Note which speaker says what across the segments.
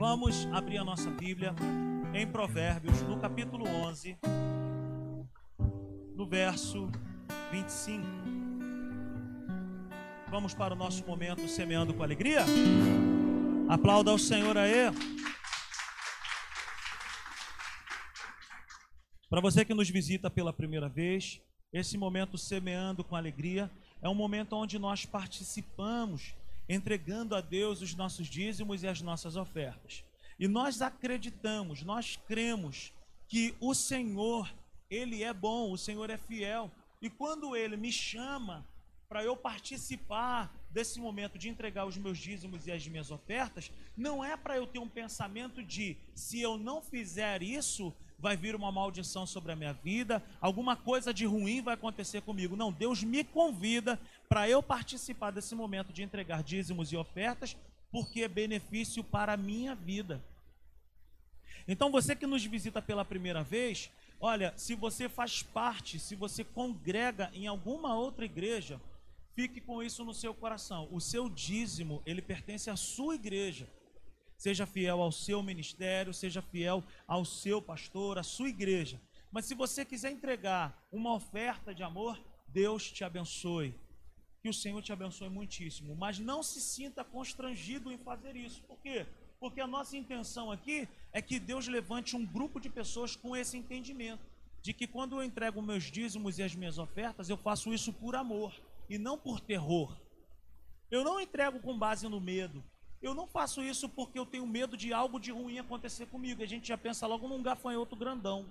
Speaker 1: Vamos abrir a nossa Bíblia em Provérbios, no capítulo 11, no verso 25. Vamos para o nosso momento semeando com alegria? Aplauda ao Senhor aí. Para você que nos visita pela primeira vez, esse momento semeando com alegria é um momento onde nós participamos, entregando a Deus os nossos dízimos e as nossas ofertas. E nós acreditamos, nós cremos que o Senhor, ele é bom, o Senhor é fiel. E quando ele me chama para eu participar desse momento de entregar os meus dízimos e as minhas ofertas, não é para eu ter um pensamento de se eu não fizer isso, vai vir uma maldição sobre a minha vida, alguma coisa de ruim vai acontecer comigo. Não, Deus me convida para eu participar desse momento de entregar dízimos e ofertas, porque é benefício para a minha vida. Então você que nos visita pela primeira vez, olha, se você faz parte, se você congrega em alguma outra igreja, fique com isso no seu coração. O seu dízimo, ele pertence à sua igreja. Seja fiel ao seu ministério, seja fiel ao seu pastor, à sua igreja. Mas se você quiser entregar uma oferta de amor, Deus te abençoe. Que o Senhor te abençoe muitíssimo. Mas não se sinta constrangido em fazer isso. Por quê? Porque a nossa intenção aqui é que Deus levante um grupo de pessoas com esse entendimento. De que quando eu entrego meus dízimos e as minhas ofertas, eu faço isso por amor e não por terror. Eu não entrego com base no medo. Eu não faço isso porque eu tenho medo de algo de ruim acontecer comigo. A gente já pensa logo num gafanhoto grandão.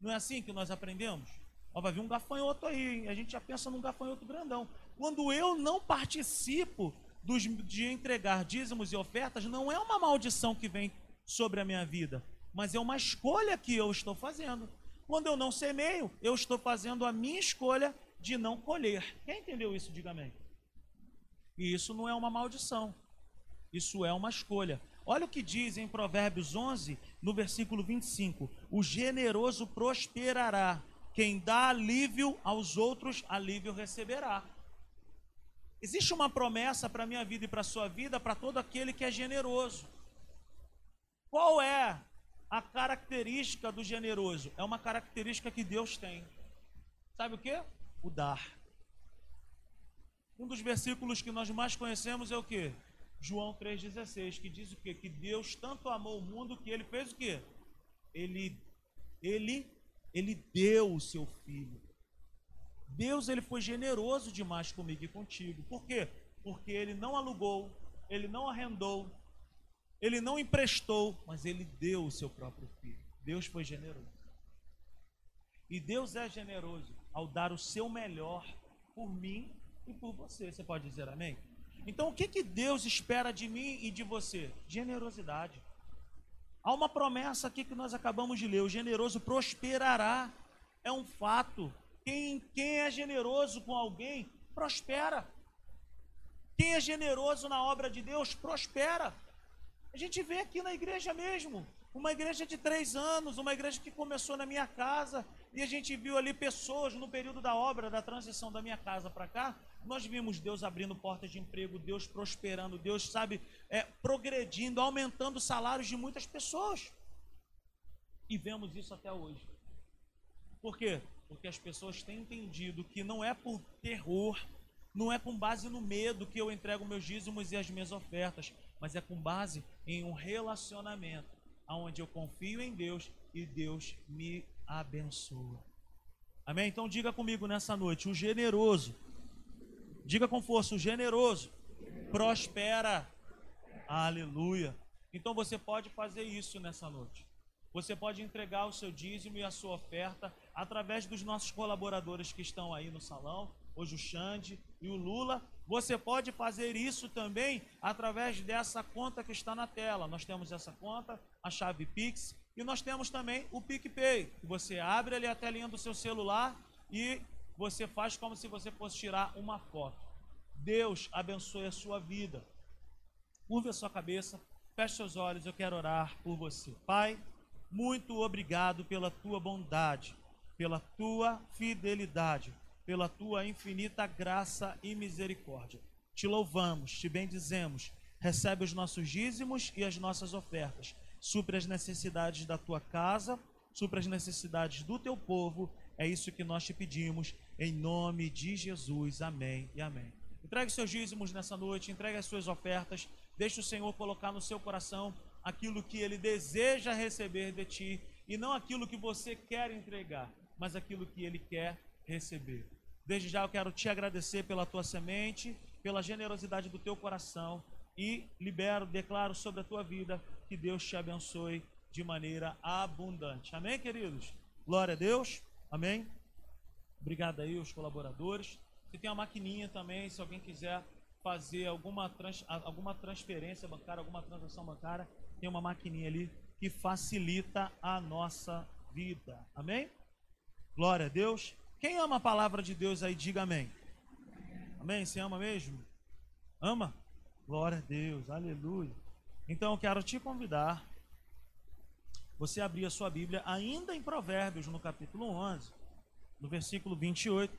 Speaker 1: Não é assim que nós aprendemos? Ó, vai vir um gafanhoto aí, hein? a gente já pensa num gafanhoto grandão. Quando eu não participo dos, de entregar dízimos e ofertas, não é uma maldição que vem sobre a minha vida, mas é uma escolha que eu estou fazendo. Quando eu não semeio, eu estou fazendo a minha escolha de não colher. Quem entendeu isso? Diga amém. E isso não é uma maldição. Isso é uma escolha. Olha o que diz em Provérbios 11, no versículo 25: O generoso prosperará, quem dá alívio aos outros, alívio receberá. Existe uma promessa para a minha vida e para a sua vida, para todo aquele que é generoso. Qual é a característica do generoso? É uma característica que Deus tem. Sabe o que? O dar. Um dos versículos que nós mais conhecemos é o que? João 3,16, que diz o quê? Que Deus tanto amou o mundo que ele fez o quê? Ele, ele, ele deu o seu filho. Deus ele foi generoso demais comigo e contigo. Por quê? Porque ele não alugou, ele não arrendou, ele não emprestou, mas ele deu o seu próprio filho. Deus foi generoso. E Deus é generoso ao dar o seu melhor por mim e por você. Você pode dizer amém? Então, o que, que Deus espera de mim e de você? Generosidade. Há uma promessa aqui que nós acabamos de ler: o generoso prosperará. É um fato. Quem, quem é generoso com alguém, prospera. Quem é generoso na obra de Deus, prospera. A gente vê aqui na igreja mesmo. Uma igreja de três anos, uma igreja que começou na minha casa, e a gente viu ali pessoas no período da obra, da transição da minha casa para cá, nós vimos Deus abrindo portas de emprego, Deus prosperando, Deus, sabe, é, progredindo, aumentando salários de muitas pessoas. E vemos isso até hoje. Por quê? Porque as pessoas têm entendido que não é por terror, não é com base no medo que eu entrego meus dízimos e as minhas ofertas, mas é com base em um relacionamento onde eu confio em Deus e Deus me abençoa. Amém? Então diga comigo nessa noite: o generoso Diga com força: o generoso prospera. Aleluia. Então você pode fazer isso nessa noite. Você pode entregar o seu dízimo e a sua oferta através dos nossos colaboradores que estão aí no salão, hoje o Xande e o Lula. Você pode fazer isso também através dessa conta que está na tela. Nós temos essa conta, a chave Pix, e nós temos também o PicPay, você abre ali a telinha do seu celular e você faz como se você fosse tirar uma foto. Deus abençoe a sua vida. Curva a sua cabeça, feche seus olhos, eu quero orar por você. Pai, muito obrigado pela tua bondade, pela tua fidelidade, pela tua infinita graça e misericórdia. Te louvamos, te bendizemos recebe os nossos dízimos e as nossas ofertas. Supre as necessidades da tua casa, supre as necessidades do teu povo. É isso que nós te pedimos, em nome de Jesus. Amém e amém. Entregue seus dízimos nessa noite, entregue as suas ofertas. Deixe o Senhor colocar no seu coração aquilo que ele deseja receber de ti e não aquilo que você quer entregar, mas aquilo que ele quer receber. Desde já eu quero te agradecer pela tua semente, pela generosidade do teu coração e libero, declaro sobre a tua vida que Deus te abençoe de maneira abundante. Amém, queridos? Glória a Deus. Amém. Obrigado aí os colaboradores. Se tem uma maquininha também, se alguém quiser fazer alguma, trans, alguma transferência bancária, alguma transação bancária, tem uma maquininha ali que facilita a nossa vida. Amém? Glória a Deus. Quem ama a palavra de Deus aí, diga amém. Amém? Você ama mesmo? Ama? Glória a Deus, aleluia. Então eu quero te convidar, você abrir a sua Bíblia ainda em Provérbios, no capítulo 11, no versículo 28.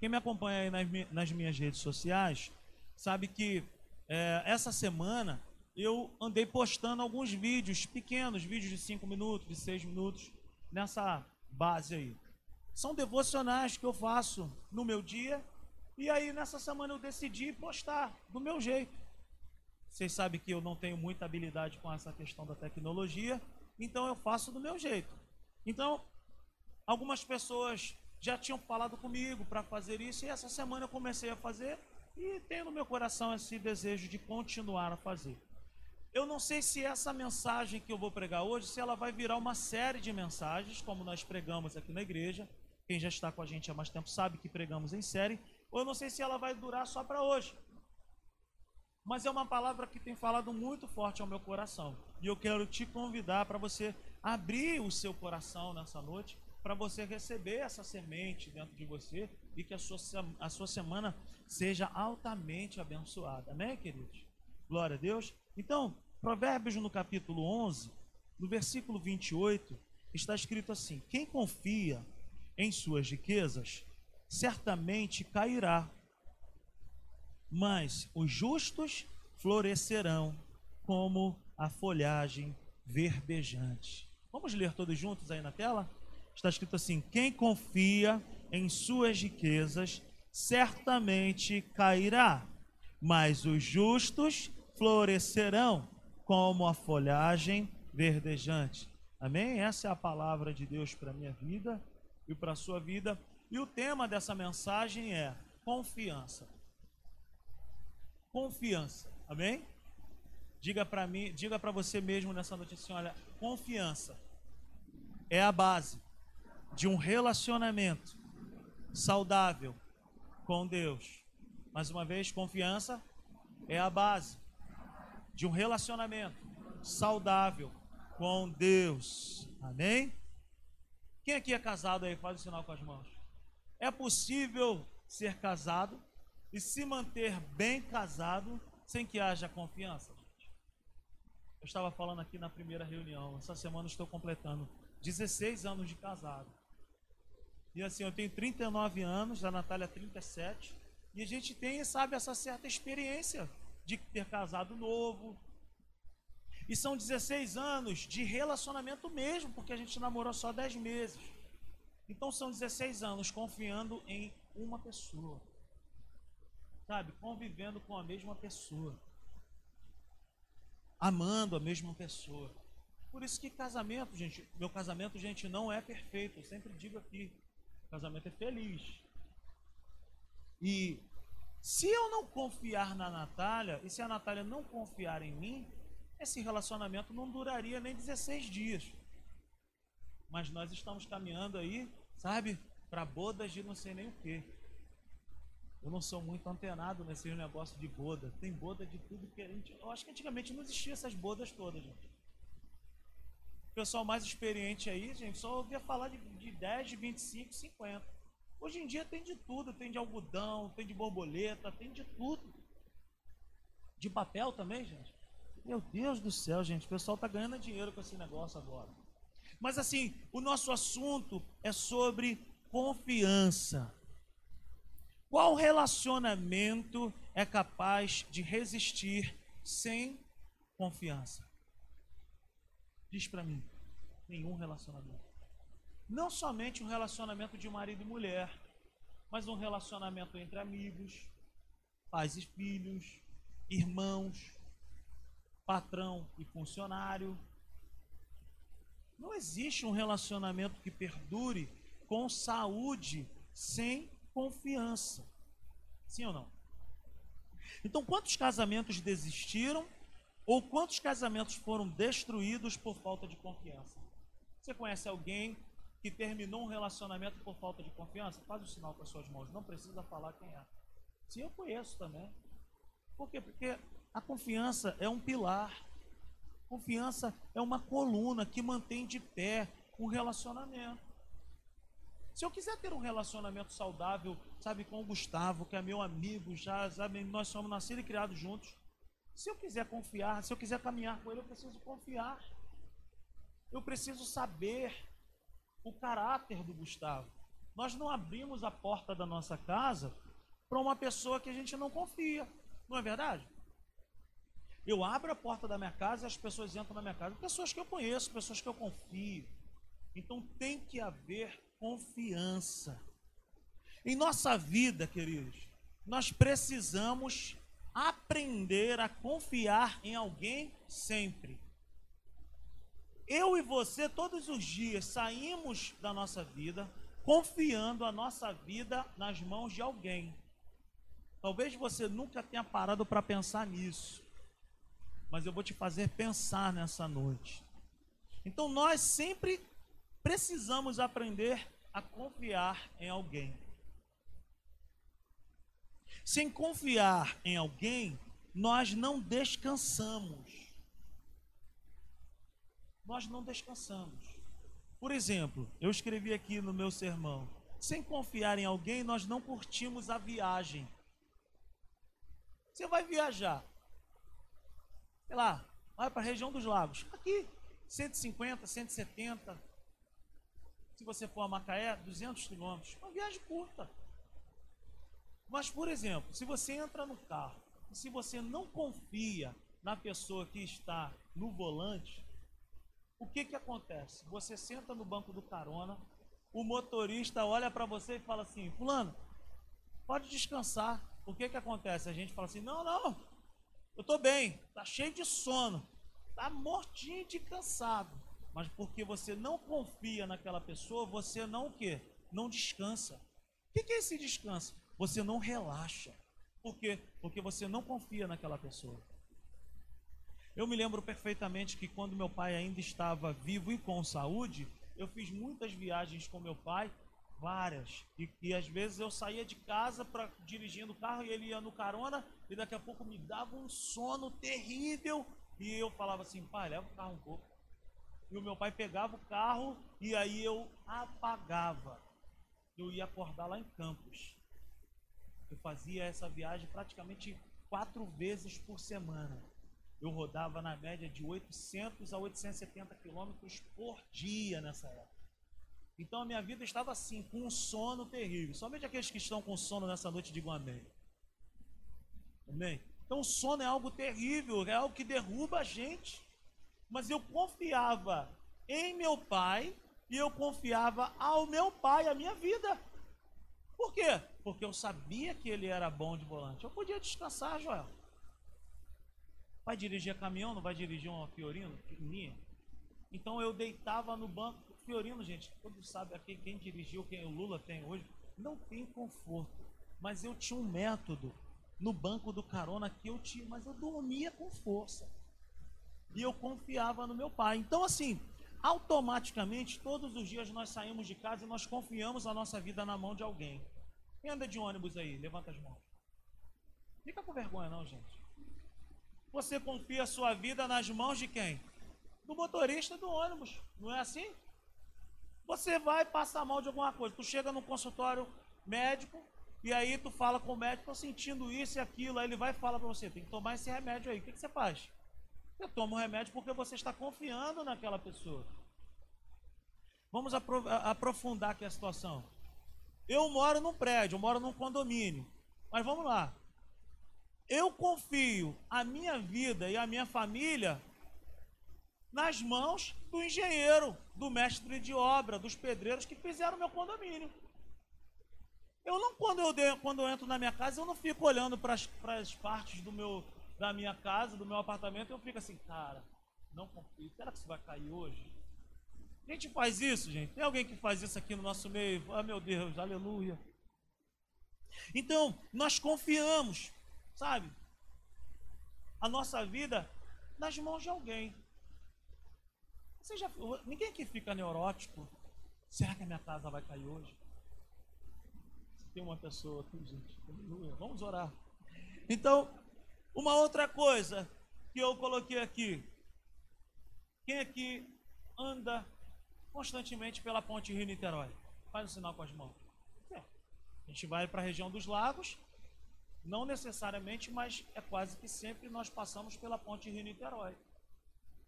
Speaker 1: Quem me acompanha aí nas, nas minhas redes sociais, sabe que é, essa semana eu andei postando alguns vídeos pequenos, vídeos de 5 minutos, de 6 minutos, nessa base aí. São devocionais que eu faço no meu dia. E aí, nessa semana, eu decidi postar do meu jeito. Vocês sabem que eu não tenho muita habilidade com essa questão da tecnologia, então eu faço do meu jeito. Então, algumas pessoas já tinham falado comigo para fazer isso, e essa semana eu comecei a fazer, e tenho no meu coração esse desejo de continuar a fazer. Eu não sei se essa mensagem que eu vou pregar hoje, se ela vai virar uma série de mensagens, como nós pregamos aqui na igreja, quem já está com a gente há mais tempo sabe que pregamos em série, ou eu não sei se ela vai durar só para hoje. Mas é uma palavra que tem falado muito forte ao meu coração. E eu quero te convidar para você abrir o seu coração nessa noite, para você receber essa semente dentro de você e que a sua, a sua semana seja altamente abençoada. Amém, queridos? Glória a Deus. Então, Provérbios no capítulo 11, no versículo 28, está escrito assim: Quem confia em suas riquezas, certamente cairá. Mas os justos florescerão como a folhagem verdejante. Vamos ler todos juntos aí na tela? Está escrito assim: Quem confia em suas riquezas, certamente cairá. Mas os justos florescerão como a folhagem verdejante. Amém? Essa é a palavra de Deus para a minha vida e para a sua vida. E o tema dessa mensagem é confiança. Confiança. Amém? Diga para mim, diga para você mesmo nessa noite assim, olha, confiança é a base de um relacionamento saudável com Deus. Mais uma vez, confiança é a base de um relacionamento saudável com Deus. Amém? Quem aqui é casado aí? Faz o sinal com as mãos. É possível ser casado e se manter bem casado sem que haja confiança? Eu estava falando aqui na primeira reunião. Essa semana estou completando 16 anos de casado. E assim, eu tenho 39 anos, a Natália 37. E a gente tem, sabe, essa certa experiência de ter casado novo. E são 16 anos de relacionamento mesmo, porque a gente namorou só 10 meses. Então são 16 anos confiando em uma pessoa. Sabe? Convivendo com a mesma pessoa. Amando a mesma pessoa. Por isso que casamento, gente, meu casamento, gente, não é perfeito. Eu sempre digo aqui, casamento é feliz. E se eu não confiar na Natália, e se a Natália não confiar em mim, esse relacionamento não duraria nem 16 dias. Mas nós estamos caminhando aí, sabe, para bodas de não sei nem o que. Eu não sou muito antenado nesse negócio de boda. Tem boda de tudo que a gente. Eu acho que antigamente não existia essas bodas todas, gente. O pessoal mais experiente aí, gente, só ouvia falar de, de 10, de 25, 50. Hoje em dia tem de tudo, tem de algodão, tem de borboleta, tem de tudo. De papel também, gente. Meu Deus do céu, gente, o pessoal está ganhando dinheiro com esse negócio agora. Mas assim, o nosso assunto é sobre confiança. Qual relacionamento é capaz de resistir sem confiança? Diz para mim, nenhum relacionamento. Não somente um relacionamento de marido e mulher, mas um relacionamento entre amigos, pais e filhos, irmãos, patrão e funcionário. Não existe um relacionamento que perdure com saúde sem confiança. Sim ou não? Então, quantos casamentos desistiram ou quantos casamentos foram destruídos por falta de confiança? Você conhece alguém que terminou um relacionamento por falta de confiança? Faz o sinal com as suas mãos, não precisa falar quem é. Sim, eu conheço também. Por quê? Porque a confiança é um pilar. Confiança é uma coluna que mantém de pé um relacionamento. Se eu quiser ter um relacionamento saudável, sabe, com o Gustavo, que é meu amigo, já, sabe, nós somos nascidos e criados juntos. Se eu quiser confiar, se eu quiser caminhar com ele, eu preciso confiar. Eu preciso saber o caráter do Gustavo. Nós não abrimos a porta da nossa casa para uma pessoa que a gente não confia. Não é verdade? Eu abro a porta da minha casa e as pessoas entram na minha casa. Pessoas que eu conheço, pessoas que eu confio. Então tem que haver confiança. Em nossa vida, queridos, nós precisamos aprender a confiar em alguém sempre. Eu e você, todos os dias, saímos da nossa vida confiando a nossa vida nas mãos de alguém. Talvez você nunca tenha parado para pensar nisso, mas eu vou te fazer pensar nessa noite. Então nós sempre precisamos aprender a confiar em alguém. Sem confiar em alguém, nós não descansamos nós não descansamos. Por exemplo, eu escrevi aqui no meu sermão: sem confiar em alguém, nós não curtimos a viagem. Você vai viajar, sei lá, vai para a região dos lagos, aqui, 150, 170. Se você for a Macaé, 200 quilômetros, uma viagem curta. Mas, por exemplo, se você entra no carro e se você não confia na pessoa que está no volante, o que que acontece? Você senta no banco do carona, o motorista olha para você e fala assim: Fulano, pode descansar. O que que acontece? A gente fala assim: Não, não, eu estou bem, tá cheio de sono, tá mortinho de cansado. Mas porque você não confia naquela pessoa, você não o quê? Não descansa. O que, que é esse descanso? Você não relaxa. Por quê? Porque você não confia naquela pessoa. Eu me lembro perfeitamente que quando meu pai ainda estava vivo e com saúde, eu fiz muitas viagens com meu pai, várias. E, e às vezes eu saía de casa para dirigindo o carro e ele ia no carona e daqui a pouco me dava um sono terrível e eu falava assim, pai, leva o carro um pouco. E o meu pai pegava o carro e aí eu apagava. Eu ia acordar lá em Campos. Eu fazia essa viagem praticamente quatro vezes por semana eu rodava na média de 800 a 870 quilômetros por dia nessa época. Então a minha vida estava assim, com um sono terrível. Somente aqueles que estão com sono nessa noite digam amém. Amém? Então o sono é algo terrível, é algo que derruba a gente. Mas eu confiava em meu pai e eu confiava ao meu pai a minha vida. Por quê? Porque eu sabia que ele era bom de volante. Eu podia descansar, Joel. Vai dirigir caminhão, não vai dirigir uma Fiorino pequenininha? Então eu deitava no banco. Fiorino, gente, todos sabem aqui quem dirigiu, quem o Lula tem hoje, não tem conforto. Mas eu tinha um método no banco do carona que eu tinha, mas eu dormia com força. E eu confiava no meu pai. Então, assim, automaticamente, todos os dias nós saímos de casa e nós confiamos a nossa vida na mão de alguém. Quem anda de ônibus aí? Levanta as mãos. Fica com vergonha, não, gente. Você confia a sua vida nas mãos de quem? Do motorista do ônibus. Não é assim? Você vai passar mal de alguma coisa. Tu chega no consultório médico e aí tu fala com o médico, tô sentindo isso e aquilo. Aí ele vai e fala para você, tem que tomar esse remédio aí. O que, que você faz? Você toma o remédio porque você está confiando naquela pessoa. Vamos aprofundar aqui a situação. Eu moro num prédio, eu moro num condomínio. Mas vamos lá. Eu confio a minha vida e a minha família nas mãos do engenheiro, do mestre de obra, dos pedreiros que fizeram meu condomínio. Eu não, quando eu, de, quando eu entro na minha casa, eu não fico olhando para as partes do meu, da minha casa, do meu apartamento, eu fico assim, cara, não confio, será que isso vai cair hoje? A gente faz isso, gente. Tem alguém que faz isso aqui no nosso meio? Ah, meu Deus, aleluia. Então, nós confiamos, sabe? A nossa vida nas mãos de alguém. Você já, ninguém aqui fica neurótico. Será que a minha casa vai cair hoje? Tem uma pessoa aqui, gente. Vamos orar. Então, uma outra coisa que eu coloquei aqui. Quem aqui anda constantemente pela ponte Rio-Niterói? Faz o um sinal com as mãos. É. A gente vai para a região dos lagos, não necessariamente, mas é quase que sempre nós passamos pela ponte Rio-Niterói.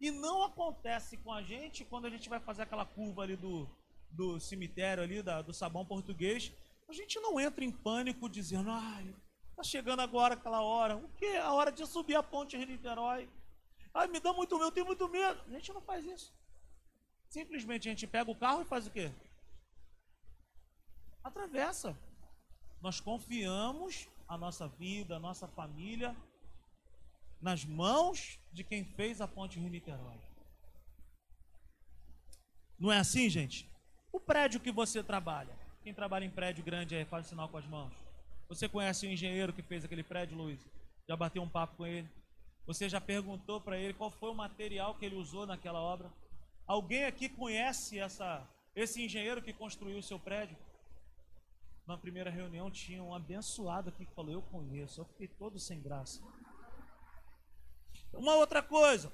Speaker 1: E não acontece com a gente quando a gente vai fazer aquela curva ali do, do cemitério ali, da, do sabão português. A gente não entra em pânico dizendo, ai, tá chegando agora aquela hora. O que? A hora de subir a ponte Rio-Niterói. Ai, me dá muito medo, eu tenho muito medo. A gente não faz isso. Simplesmente a gente pega o carro e faz o quê? Atravessa. Nós confiamos a nossa vida, a nossa família nas mãos de quem fez a ponte Rio-Niterói. Não é assim, gente? O prédio que você trabalha. Quem trabalha em prédio grande aí, faz sinal com as mãos. Você conhece o engenheiro que fez aquele prédio, Luiz? Já bateu um papo com ele? Você já perguntou para ele qual foi o material que ele usou naquela obra? Alguém aqui conhece essa, esse engenheiro que construiu o seu prédio? Na primeira reunião tinha um abençoado aqui que falou: Eu conheço. Eu fiquei todo sem graça. Uma outra coisa.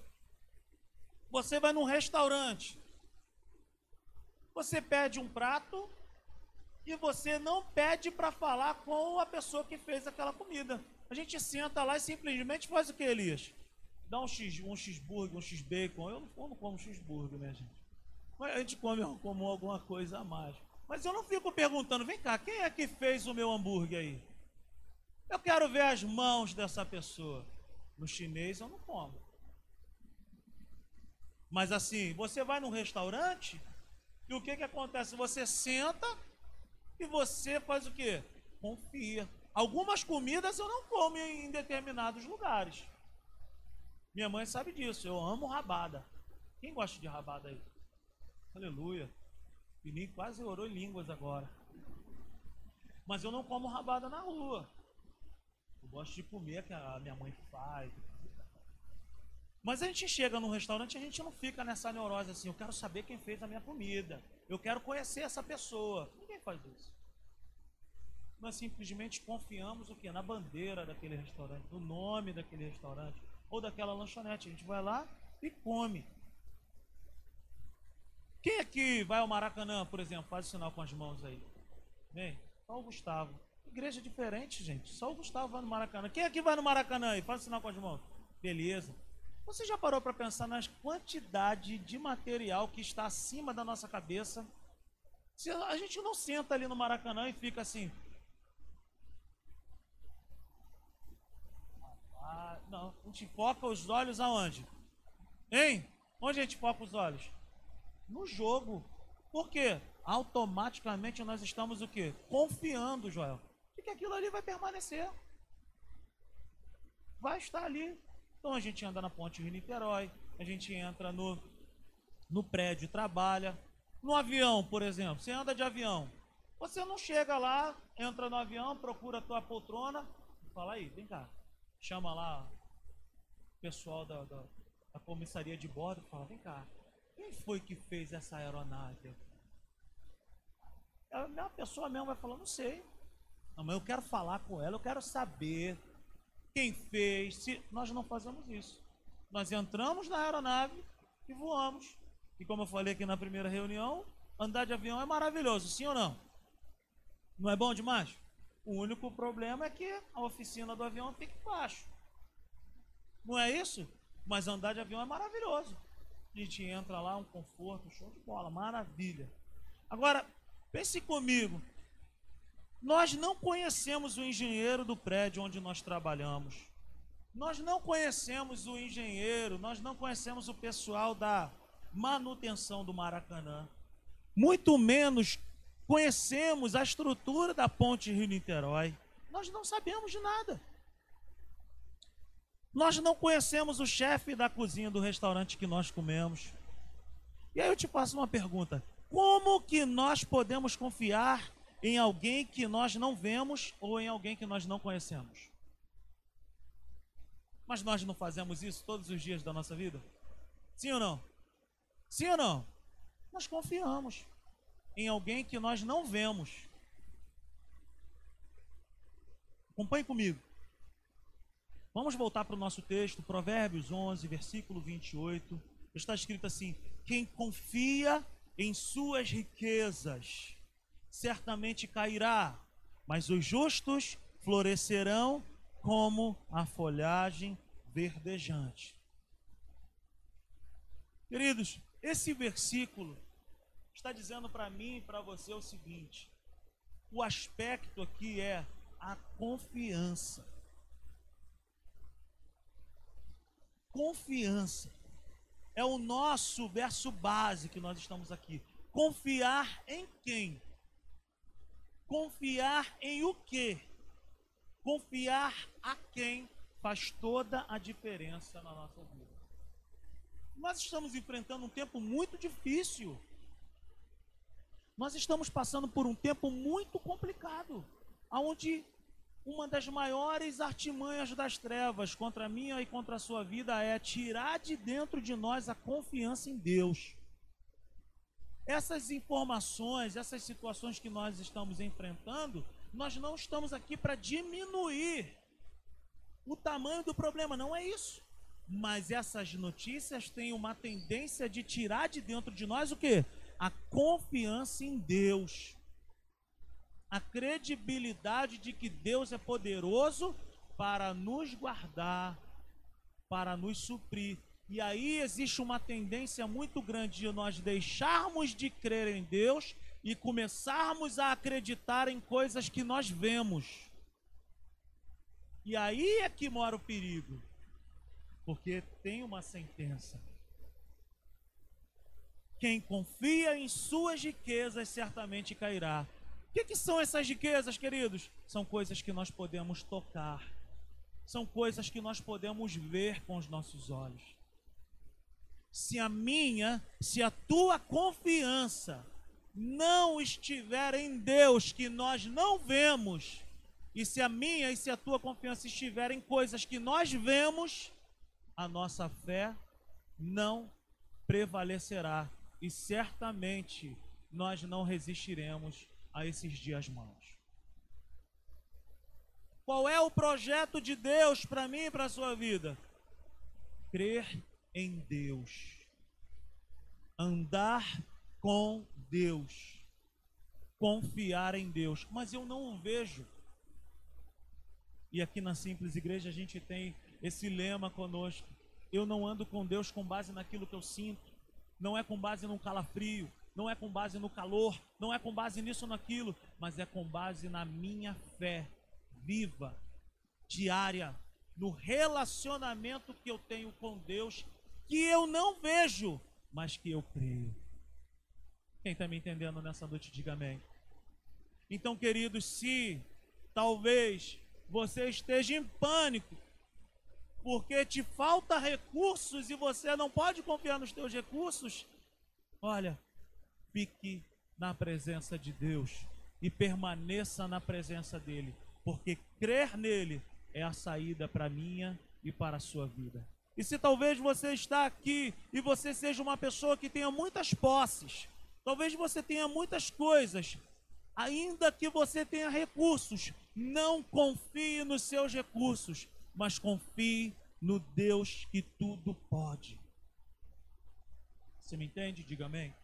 Speaker 1: Você vai num restaurante. Você pede um prato e você não pede para falar com a pessoa que fez aquela comida. A gente senta lá e simplesmente faz o que, Elias? Dá um X, um cheeseburger, um x-bacon. Eu não, eu não como cheeseburger, né, gente? Mas a gente come como alguma coisa a mais. Mas eu não fico perguntando, vem cá, quem é que fez o meu hambúrguer aí? Eu quero ver as mãos dessa pessoa. No chinês eu não como. Mas assim, você vai num restaurante e o que que acontece? Você senta e você faz o quê? Confia. Algumas comidas eu não como em determinados lugares. Minha mãe sabe disso. Eu amo rabada. Quem gosta de rabada aí? Aleluia. Nem quase orou em línguas agora. Mas eu não como rabada na rua. Eu gosto de comer que a minha mãe faz. Mas a gente chega num restaurante e a gente não fica nessa neurose assim. Eu quero saber quem fez a minha comida. Eu quero conhecer essa pessoa. Ninguém faz isso. Nós simplesmente confiamos o que? Na bandeira daquele restaurante, no nome daquele restaurante ou daquela lanchonete. A gente vai lá e come. Quem aqui vai ao Maracanã, por exemplo? Faz o sinal com as mãos aí. Vem, só o Gustavo. Igreja diferente, gente. Só o Gustavo vai no Maracanã. Quem aqui vai no Maracanã aí? Faz o sinal com as mãos. Beleza. Você já parou para pensar nas quantidade de material que está acima da nossa cabeça? Se a gente não senta ali no Maracanã e fica assim, Não, a gente foca os olhos aonde? Hein? Onde a gente foca os olhos? No jogo. Por quê? Automaticamente nós estamos o quê? Confiando, Joel. De que aquilo ali vai permanecer. Vai estar ali. Então a gente anda na ponte Rio Niterói, a gente entra no, no prédio e trabalha. No avião, por exemplo, você anda de avião. Você não chega lá, entra no avião, procura a tua poltrona, fala aí, vem cá, chama lá pessoal da, da, da comissaria de bordo fala, vem cá, quem foi que fez essa aeronave? A pessoa mesmo vai falar, não sei. Não, mas eu quero falar com ela, eu quero saber quem fez. Se nós não fazemos isso. Nós entramos na aeronave e voamos. E como eu falei aqui na primeira reunião, andar de avião é maravilhoso, sim ou não? Não é bom demais? O único problema é que a oficina do avião fica embaixo. Não é isso? Mas andar de avião é maravilhoso. A gente entra lá, um conforto, show de bola, maravilha. Agora, pense comigo. Nós não conhecemos o engenheiro do prédio onde nós trabalhamos. Nós não conhecemos o engenheiro, nós não conhecemos o pessoal da manutenção do Maracanã. Muito menos conhecemos a estrutura da ponte Rio-Niterói. Nós não sabemos de nada. Nós não conhecemos o chefe da cozinha do restaurante que nós comemos. E aí eu te faço uma pergunta: como que nós podemos confiar em alguém que nós não vemos ou em alguém que nós não conhecemos? Mas nós não fazemos isso todos os dias da nossa vida? Sim ou não? Sim ou não? Nós confiamos em alguém que nós não vemos. Acompanhe comigo. Vamos voltar para o nosso texto, Provérbios 11, versículo 28. Está escrito assim: Quem confia em suas riquezas certamente cairá, mas os justos florescerão como a folhagem verdejante. Queridos, esse versículo está dizendo para mim e para você o seguinte: o aspecto aqui é a confiança. Confiança é o nosso verso base que nós estamos aqui. Confiar em quem? Confiar em o quê? Confiar a quem faz toda a diferença na nossa vida. Nós estamos enfrentando um tempo muito difícil. Nós estamos passando por um tempo muito complicado, onde uma das maiores artimanhas das trevas contra a minha e contra a sua vida é tirar de dentro de nós a confiança em Deus. Essas informações, essas situações que nós estamos enfrentando, nós não estamos aqui para diminuir o tamanho do problema, não é isso. Mas essas notícias têm uma tendência de tirar de dentro de nós o que? A confiança em Deus. A credibilidade de que Deus é poderoso para nos guardar, para nos suprir. E aí existe uma tendência muito grande de nós deixarmos de crer em Deus e começarmos a acreditar em coisas que nós vemos. E aí é que mora o perigo, porque tem uma sentença. Quem confia em suas riquezas certamente cairá. Que, que são essas riquezas, queridos? São coisas que nós podemos tocar, são coisas que nós podemos ver com os nossos olhos. Se a minha, se a tua confiança não estiver em Deus que nós não vemos, e se a minha e se a tua confiança estiver em coisas que nós vemos, a nossa fé não prevalecerá e certamente nós não resistiremos a esses dias maus. Qual é o projeto de Deus para mim e para a sua vida? Crer em Deus. Andar com Deus, confiar em Deus, mas eu não o vejo. E aqui na Simples Igreja a gente tem esse lema conosco. Eu não ando com Deus com base naquilo que eu sinto, não é com base no calafrio, não é com base no calor, não é com base nisso ou naquilo, mas é com base na minha fé viva, diária, no relacionamento que eu tenho com Deus, que eu não vejo, mas que eu creio. Quem está me entendendo nessa noite, diga amém. Então, queridos, se talvez você esteja em pânico, porque te falta recursos e você não pode confiar nos teus recursos, olha, fique na presença de Deus e permaneça na presença dele, porque crer nele é a saída para minha e para a sua vida. E se talvez você está aqui e você seja uma pessoa que tenha muitas posses, Talvez você tenha muitas coisas, ainda que você tenha recursos, não confie nos seus recursos, mas confie no Deus que tudo pode. Você me entende? Diga amém.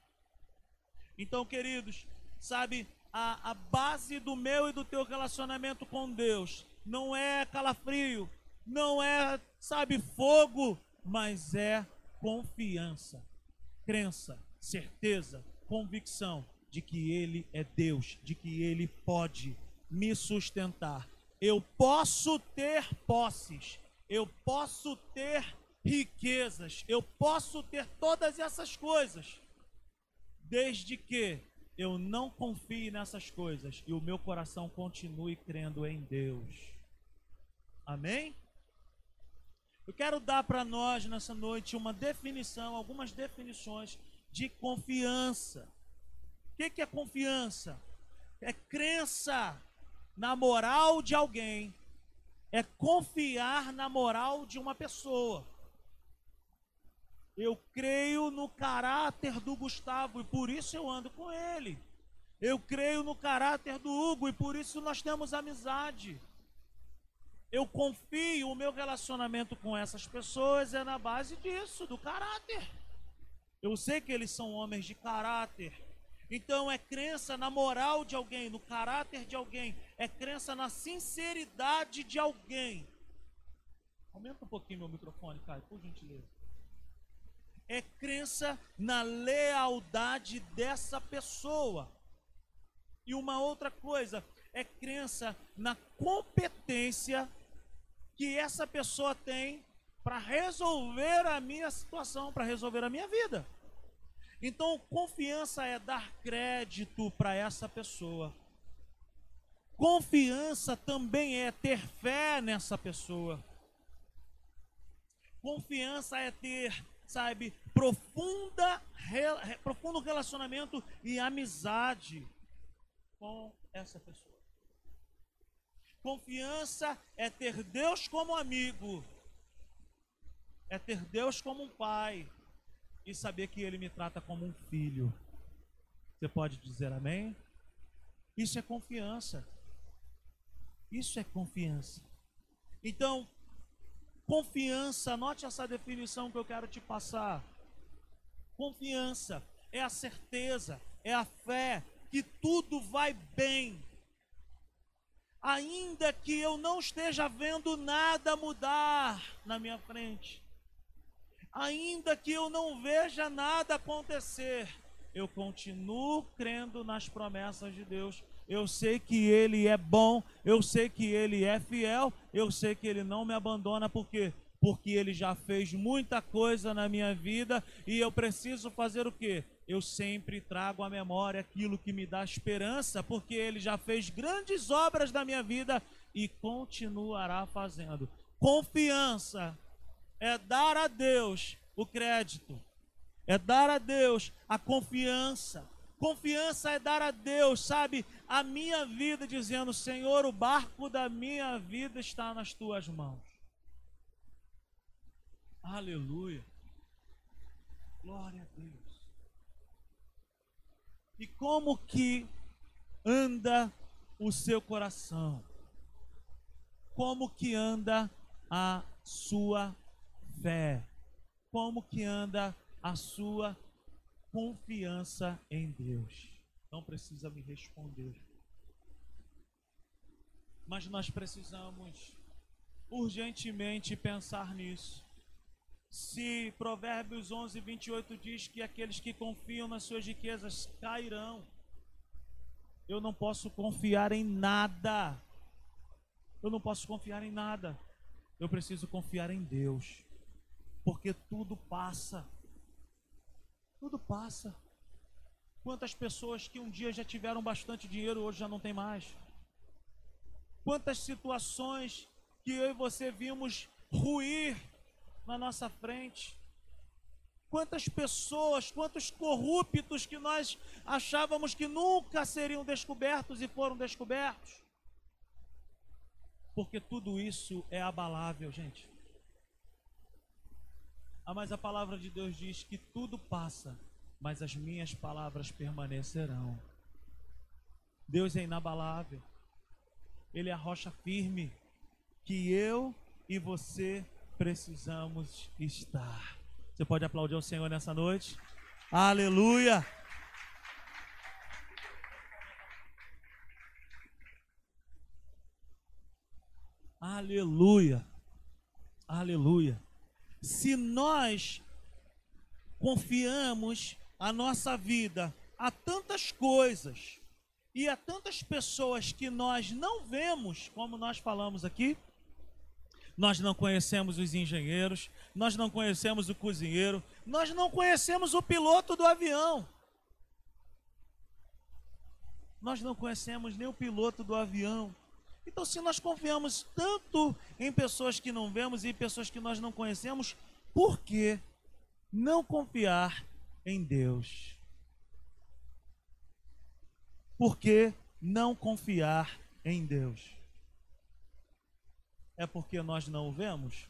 Speaker 1: Então, queridos, sabe, a, a base do meu e do teu relacionamento com Deus não é calafrio, não é, sabe, fogo, mas é confiança, crença, certeza, convicção de que Ele é Deus, de que Ele pode me sustentar. Eu posso ter posses, eu posso ter riquezas, eu posso ter todas essas coisas, desde que eu não confie nessas coisas e o meu coração continue crendo em Deus. Amém? Eu quero dar para nós nessa noite uma definição, algumas definições de confiança. O que, que é confiança? É crença na moral de alguém, é confiar na moral de uma pessoa. Eu creio no caráter do Gustavo e por isso eu ando com ele. Eu creio no caráter do Hugo e por isso nós temos amizade. Eu confio, o meu relacionamento com essas pessoas é na base disso, do caráter. Eu sei que eles são homens de caráter. Então é crença na moral de alguém, no caráter de alguém, é crença na sinceridade de alguém. Aumenta um pouquinho meu microfone, Caio, por gentileza. É crença na lealdade dessa pessoa. E uma outra coisa, é crença na competência que essa pessoa tem para resolver a minha situação, para resolver a minha vida. Então, confiança é dar crédito para essa pessoa. Confiança também é ter fé nessa pessoa. Confiança é ter, sabe, profunda, re, profundo relacionamento e amizade com essa pessoa. Confiança é ter Deus como amigo, é ter Deus como um pai e saber que Ele me trata como um filho. Você pode dizer amém? Isso é confiança. Isso é confiança. Então, confiança, note essa definição que eu quero te passar. Confiança é a certeza, é a fé que tudo vai bem ainda que eu não esteja vendo nada mudar na minha frente, ainda que eu não veja nada acontecer, eu continuo crendo nas promessas de Deus. Eu sei que Ele é bom, eu sei que Ele é fiel, eu sei que Ele não me abandona, porque porque Ele já fez muita coisa na minha vida e eu preciso fazer o quê? eu sempre trago à memória aquilo que me dá esperança, porque Ele já fez grandes obras na minha vida e continuará fazendo. Confiança é dar a Deus o crédito, é dar a Deus a confiança. Confiança é dar a Deus, sabe, a minha vida, dizendo: Senhor, o barco da minha vida está nas tuas mãos. Aleluia. Glória a Deus. E como que anda o seu coração? Como que anda a sua fé? Como que anda a sua confiança em Deus? Não precisa me responder. Mas nós precisamos urgentemente pensar nisso. Se Provérbios 11, 28 diz que aqueles que confiam nas suas riquezas cairão, eu não posso confiar em nada. Eu não posso confiar em nada. Eu preciso confiar em Deus, porque tudo passa. Tudo passa. Quantas pessoas que um dia já tiveram bastante dinheiro hoje já não tem mais? Quantas situações que eu e você vimos ruir na nossa frente. Quantas pessoas, quantos corruptos que nós achávamos que nunca seriam descobertos e foram descobertos. Porque tudo isso é abalável, gente. Ah, mas a palavra de Deus diz que tudo passa, mas as minhas palavras permanecerão. Deus é inabalável. Ele é a rocha firme que eu e você precisamos estar. Você pode aplaudir o Senhor nessa noite? Aleluia! Aleluia! Aleluia! Se nós confiamos a nossa vida a tantas coisas e a tantas pessoas que nós não vemos, como nós falamos aqui, nós não conhecemos os engenheiros, nós não conhecemos o cozinheiro, nós não conhecemos o piloto do avião. Nós não conhecemos nem o piloto do avião. Então, se nós confiamos tanto em pessoas que não vemos e em pessoas que nós não conhecemos, por que não confiar em Deus? Por que não confiar em Deus? É porque nós não o vemos?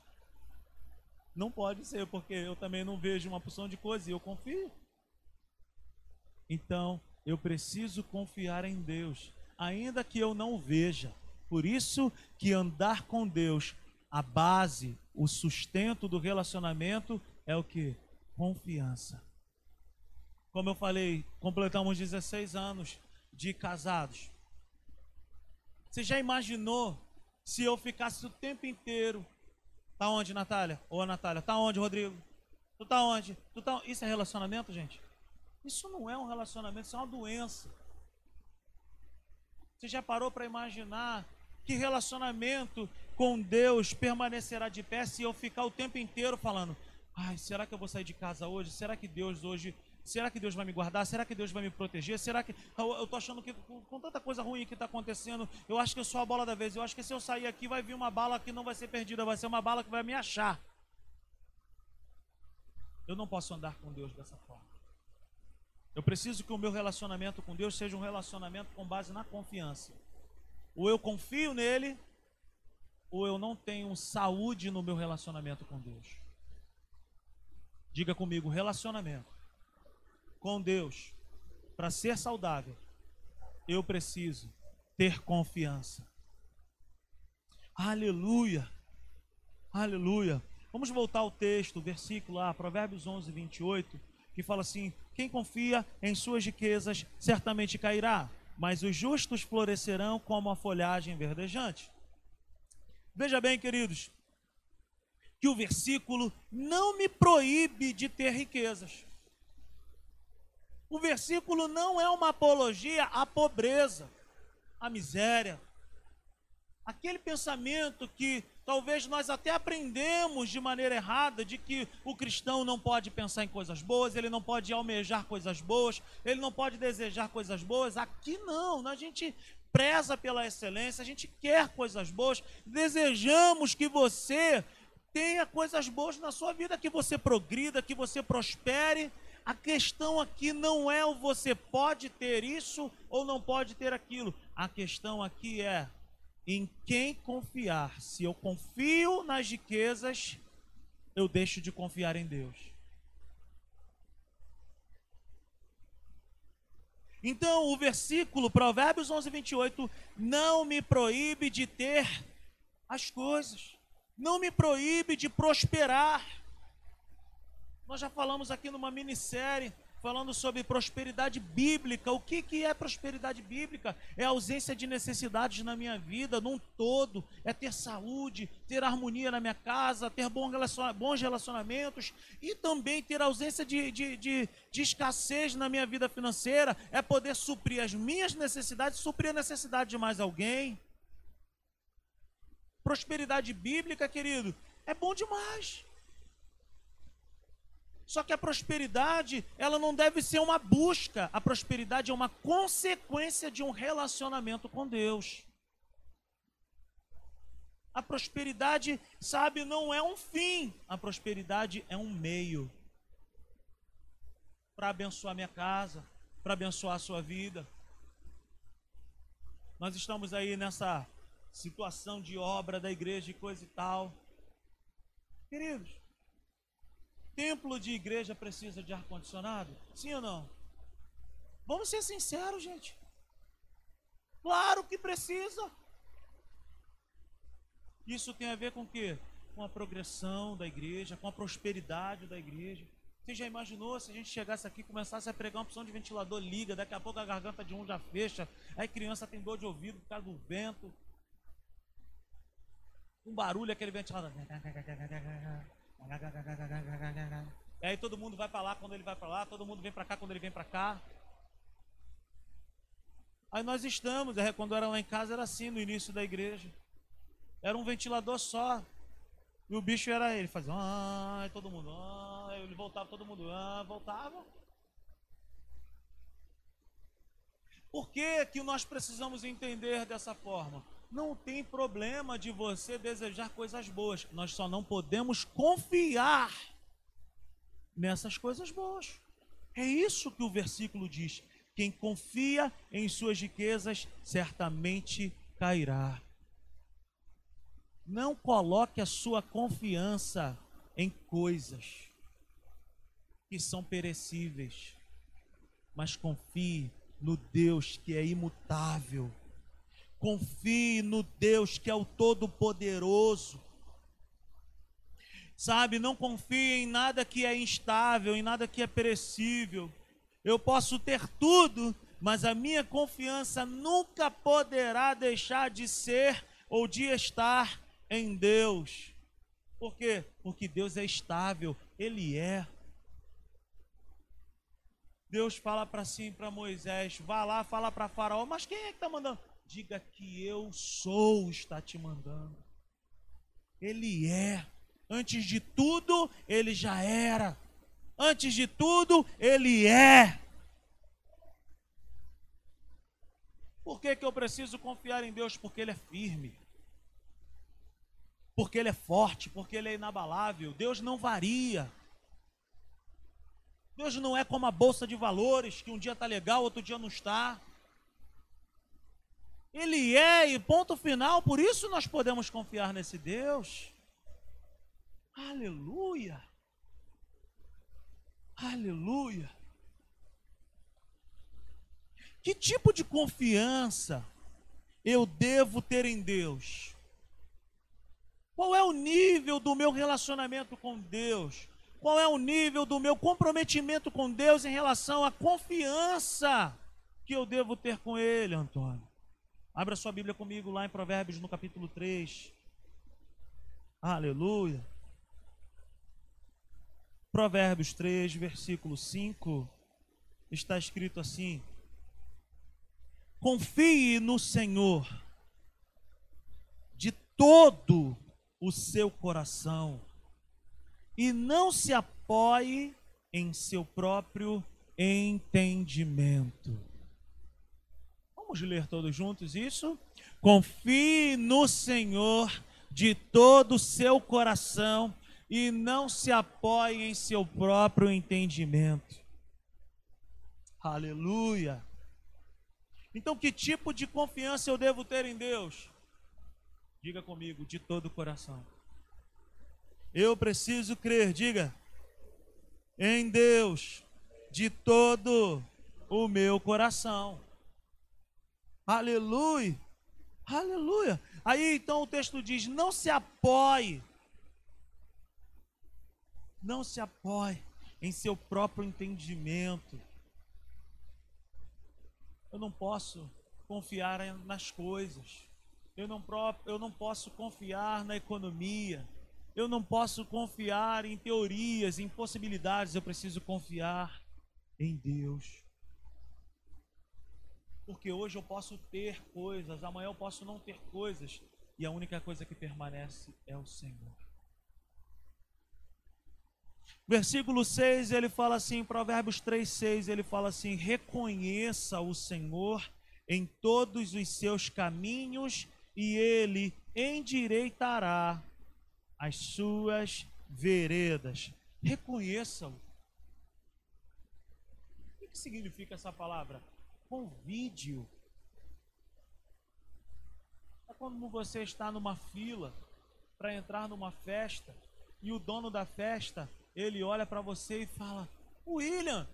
Speaker 1: Não pode ser, porque eu também não vejo uma porção de coisas e eu confio. Então, eu preciso confiar em Deus, ainda que eu não veja. Por isso que andar com Deus, a base, o sustento do relacionamento é o que? Confiança. Como eu falei, completamos 16 anos de casados. Você já imaginou se eu ficasse o tempo inteiro? Tá onde, Natália? Ô, Natália, tá onde, Rodrigo? Tu tá onde? Tu tá... Isso é relacionamento, gente? Isso não é um relacionamento, isso é uma doença. Você já parou para imaginar que relacionamento com Deus permanecerá de pé se eu ficar o tempo inteiro falando: "Ai, será que eu vou sair de casa hoje? Será que Deus hoje Será que Deus vai me guardar? Será que Deus vai me proteger? Será que eu estou achando que com tanta coisa ruim que está acontecendo, eu acho que eu sou a bola da vez. Eu acho que se eu sair aqui vai vir uma bala que não vai ser perdida, vai ser uma bala que vai me achar. Eu não posso andar com Deus dessa forma. Eu preciso que o meu relacionamento com Deus seja um relacionamento com base na confiança. Ou eu confio nele, ou eu não tenho saúde no meu relacionamento com Deus. Diga comigo, relacionamento com Deus, para ser saudável, eu preciso ter confiança. Aleluia. Aleluia. Vamos voltar ao texto, versículo lá, Provérbios 11, 28, que fala assim: Quem confia em suas riquezas certamente cairá, mas os justos florescerão como a folhagem verdejante. Veja bem, queridos, que o versículo não me proíbe de ter riquezas. O versículo não é uma apologia à pobreza, à miséria. Aquele pensamento que talvez nós até aprendemos de maneira errada de que o cristão não pode pensar em coisas boas, ele não pode almejar coisas boas, ele não pode desejar coisas boas. Aqui não, a gente preza pela excelência, a gente quer coisas boas, desejamos que você tenha coisas boas na sua vida, que você progrida, que você prospere. A questão aqui não é o você pode ter isso ou não pode ter aquilo. A questão aqui é em quem confiar. Se eu confio nas riquezas, eu deixo de confiar em Deus. Então, o versículo, Provérbios 11, 28, não me proíbe de ter as coisas, não me proíbe de prosperar. Nós já falamos aqui numa minissérie falando sobre prosperidade bíblica. O que, que é prosperidade bíblica? É ausência de necessidades na minha vida, num todo. É ter saúde, ter harmonia na minha casa, ter bons relacionamentos e também ter ausência de, de, de, de escassez na minha vida financeira. É poder suprir as minhas necessidades, suprir a necessidade de mais alguém. Prosperidade bíblica, querido, é bom demais. Só que a prosperidade, ela não deve ser uma busca. A prosperidade é uma consequência de um relacionamento com Deus. A prosperidade, sabe, não é um fim. A prosperidade é um meio para abençoar minha casa, para abençoar a sua vida. Nós estamos aí nessa situação de obra da igreja e coisa e tal. Queridos, Templo de igreja precisa de ar-condicionado? Sim ou não? Vamos ser sinceros, gente. Claro que precisa. Isso tem a ver com o quê? Com a progressão da igreja, com a prosperidade da igreja. Você já imaginou se a gente chegasse aqui e começasse a pregar uma opção de ventilador liga, daqui a pouco a garganta de um já fecha, aí criança tem dor de ouvido por causa do vento. Um barulho, aquele ventilador. E aí todo mundo vai para lá quando ele vai para lá, todo mundo vem para cá quando ele vem para cá. Aí nós estamos, é, quando era lá em casa era assim no início da igreja. Era um ventilador só. E o bicho era ele, fazia, ah, todo mundo, ah, ele voltava, todo mundo, ah, voltava. Por que, que nós precisamos entender dessa forma? Não tem problema de você desejar coisas boas, nós só não podemos confiar nessas coisas boas. É isso que o versículo diz. Quem confia em suas riquezas certamente cairá. Não coloque a sua confiança em coisas que são perecíveis, mas confie no Deus que é imutável. Confie no Deus que é o Todo-Poderoso. Sabe, não confie em nada que é instável, em nada que é perecível. Eu posso ter tudo, mas a minha confiança nunca poderá deixar de ser ou de estar em Deus. Por quê? Porque Deus é estável, Ele é. Deus fala para si, para Moisés, vá lá, fala para Faraó, mas quem é que está mandando? Diga que eu sou, está te mandando. Ele é. Antes de tudo, ele já era. Antes de tudo, ele é. Por que, que eu preciso confiar em Deus? Porque Ele é firme. Porque Ele é forte, porque Ele é inabalável. Deus não varia. Deus não é como a bolsa de valores, que um dia está legal, outro dia não está. Ele é, e ponto final, por isso nós podemos confiar nesse Deus. Aleluia! Aleluia! Que tipo de confiança eu devo ter em Deus? Qual é o nível do meu relacionamento com Deus? Qual é o nível do meu comprometimento com Deus em relação à confiança que eu devo ter com Ele, Antônio? Abra sua Bíblia comigo lá em Provérbios no capítulo 3. Aleluia. Provérbios 3, versículo 5, está escrito assim: Confie no Senhor de todo o seu coração e não se apoie em seu próprio entendimento. Vamos ler todos juntos isso? Confie no Senhor de todo o seu coração e não se apoie em seu próprio entendimento. Aleluia. Então, que tipo de confiança eu devo ter em Deus? Diga comigo, de todo o coração. Eu preciso crer, diga, em Deus de todo o meu coração. Aleluia, aleluia. Aí então o texto diz: não se apoie, não se apoie em seu próprio entendimento. Eu não posso confiar nas coisas, eu não, eu não posso confiar na economia eu não posso confiar em teorias, em possibilidades, eu preciso confiar em Deus. Porque hoje eu posso ter coisas, amanhã eu posso não ter coisas, e a única coisa que permanece é o Senhor. Versículo 6, ele fala assim, Provérbios 3, 6, ele fala assim: reconheça o Senhor em todos os seus caminhos, e ele endireitará as suas veredas. Reconheça-o. O que significa essa palavra? Convide-o. É quando você está numa fila para entrar numa festa e o dono da festa ele olha para você e fala: William,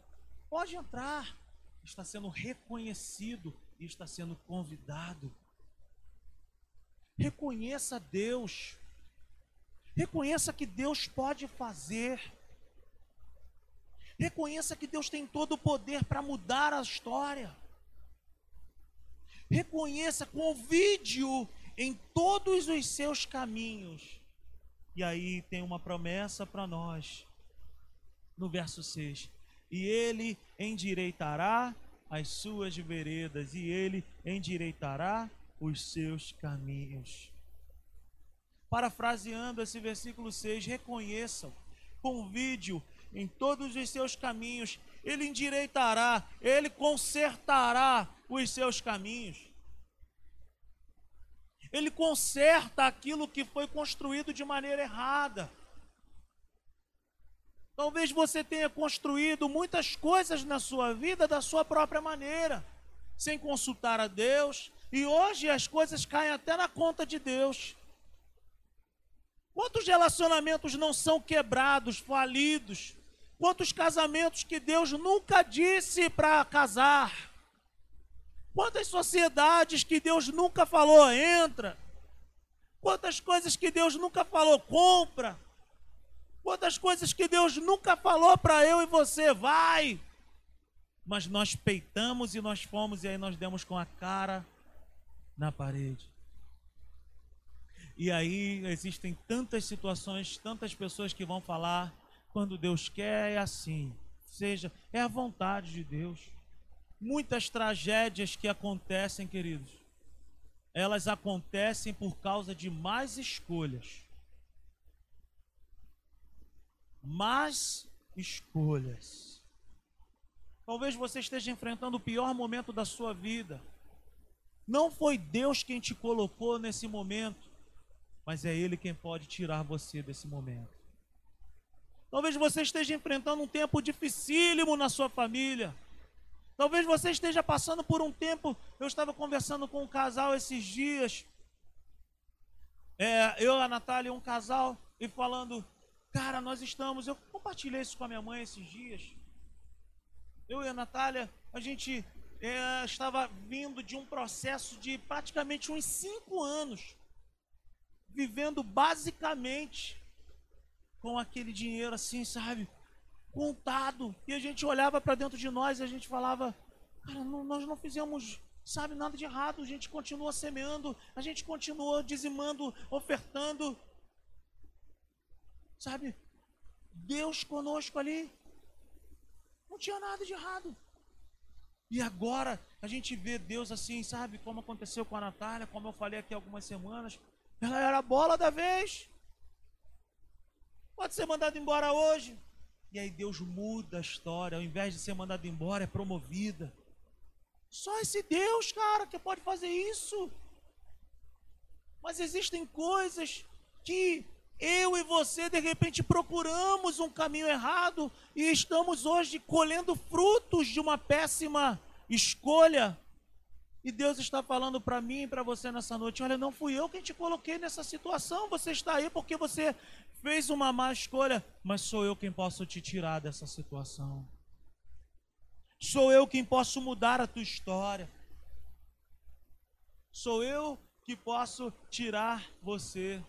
Speaker 1: pode entrar. Está sendo reconhecido e está sendo convidado. Reconheça Deus. Reconheça que Deus pode fazer. Reconheça que Deus tem todo o poder para mudar a história. Reconheça, convide-o em todos os seus caminhos. E aí tem uma promessa para nós, no verso 6. E ele endireitará as suas veredas, e ele endireitará os seus caminhos. parafraseando esse versículo 6, reconheçam, convide-o em todos os seus caminhos, ele endireitará, ele consertará os seus caminhos. Ele conserta aquilo que foi construído de maneira errada. Talvez você tenha construído muitas coisas na sua vida da sua própria maneira, sem consultar a Deus, e hoje as coisas caem até na conta de Deus. Quantos relacionamentos não são quebrados, falidos? Quantos casamentos que Deus nunca disse para casar? Quantas sociedades que Deus nunca falou, entra? Quantas coisas que Deus nunca falou, compra? Quantas coisas que Deus nunca falou para eu e você, vai? Mas nós peitamos e nós fomos, e aí nós demos com a cara na parede. E aí existem tantas situações, tantas pessoas que vão falar: quando Deus quer, é assim. Seja, é a vontade de Deus. Muitas tragédias que acontecem, queridos, elas acontecem por causa de más escolhas. Más escolhas. Talvez você esteja enfrentando o pior momento da sua vida. Não foi Deus quem te colocou nesse momento, mas é Ele quem pode tirar você desse momento. Talvez você esteja enfrentando um tempo dificílimo na sua família. Talvez você esteja passando por um tempo. Eu estava conversando com um casal esses dias. É, eu, a Natália, um casal, e falando, cara, nós estamos. Eu compartilhei isso com a minha mãe esses dias. Eu e a Natália, a gente é, estava vindo de um processo de praticamente uns cinco anos, vivendo basicamente com aquele dinheiro assim, sabe? Contado. E a gente olhava para dentro de nós e a gente falava: Cara, não, nós não fizemos, sabe, nada de errado. A gente continua semeando, a gente continua dizimando, ofertando. Sabe? Deus conosco ali. Não tinha nada de errado. E agora a gente vê Deus assim, sabe? Como aconteceu com a Natália, como eu falei aqui algumas semanas. Ela era a bola da vez. Pode ser mandado embora hoje. E aí Deus muda a história. Ao invés de ser mandado embora, é promovida. Só esse Deus, cara, que pode fazer isso. Mas existem coisas que eu e você, de repente, procuramos um caminho errado e estamos hoje colhendo frutos de uma péssima escolha. E Deus está falando para mim e para você nessa noite: olha, não fui eu quem te coloquei nessa situação, você está aí porque você fez uma má escolha, mas sou eu quem posso te tirar dessa situação. Sou eu quem posso mudar a tua história. Sou eu que posso tirar você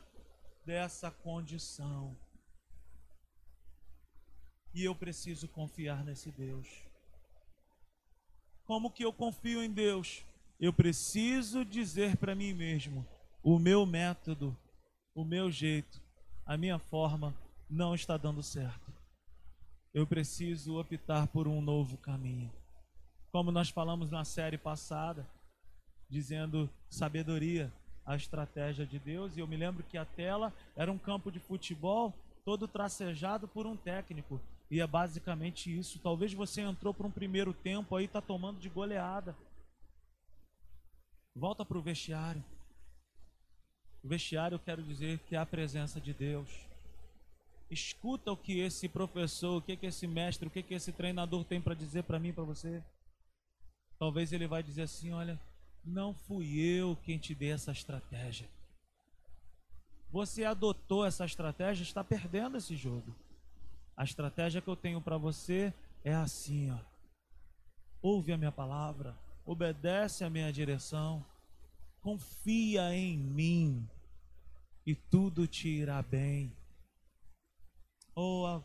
Speaker 1: dessa condição. E eu preciso confiar nesse Deus. Como que eu confio em Deus? Eu preciso dizer para mim mesmo: o meu método, o meu jeito, a minha forma não está dando certo. Eu preciso optar por um novo caminho. Como nós falamos na série passada, dizendo sabedoria, a estratégia de Deus. E eu me lembro que a tela era um campo de futebol todo tracejado por um técnico. E é basicamente isso. Talvez você entrou para um primeiro tempo aí, está tomando de goleada. Volta para o vestiário. Vestiário, eu quero dizer que é a presença de Deus. Escuta o que esse professor, o que, que esse mestre, o que, que esse treinador tem para dizer para mim, para você. Talvez ele vai dizer assim: olha, não fui eu quem te dei essa estratégia. Você adotou essa estratégia, está perdendo esse jogo. A estratégia que eu tenho para você é assim, ó. Ouve a minha palavra, obedece a minha direção, confia em mim e tudo te irá bem. Oh,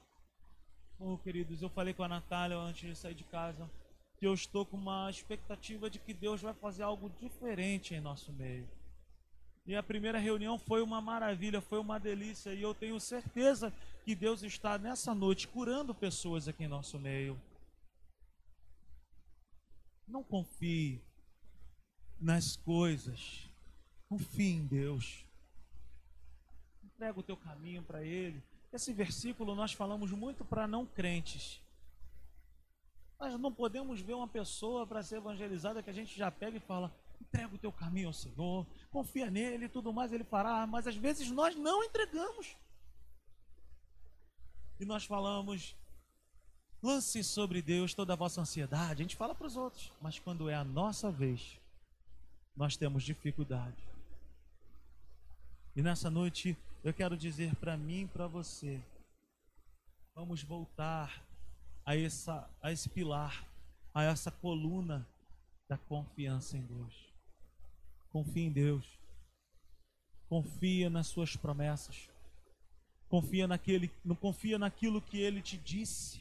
Speaker 1: oh, queridos, eu falei com a Natália antes de sair de casa que eu estou com uma expectativa de que Deus vai fazer algo diferente em nosso meio. E a primeira reunião foi uma maravilha, foi uma delícia, e eu tenho certeza que Deus está nessa noite curando pessoas aqui em nosso meio. Não confie nas coisas. Confie em Deus. entrega o teu caminho para Ele. Esse versículo nós falamos muito para não crentes. Nós não podemos ver uma pessoa para ser evangelizada que a gente já pega e fala: entrega o teu caminho ao Senhor, confia nele e tudo mais, ele fará. Mas às vezes nós não entregamos. E nós falamos: lance sobre Deus toda a vossa ansiedade. A gente fala para os outros, mas quando é a nossa vez, nós temos dificuldade. E nessa noite eu quero dizer para mim e para você: vamos voltar a, essa, a esse pilar, a essa coluna da confiança em Deus. Confia em Deus. Confia nas suas promessas. Confia naquele, não confia naquilo que ele te disse.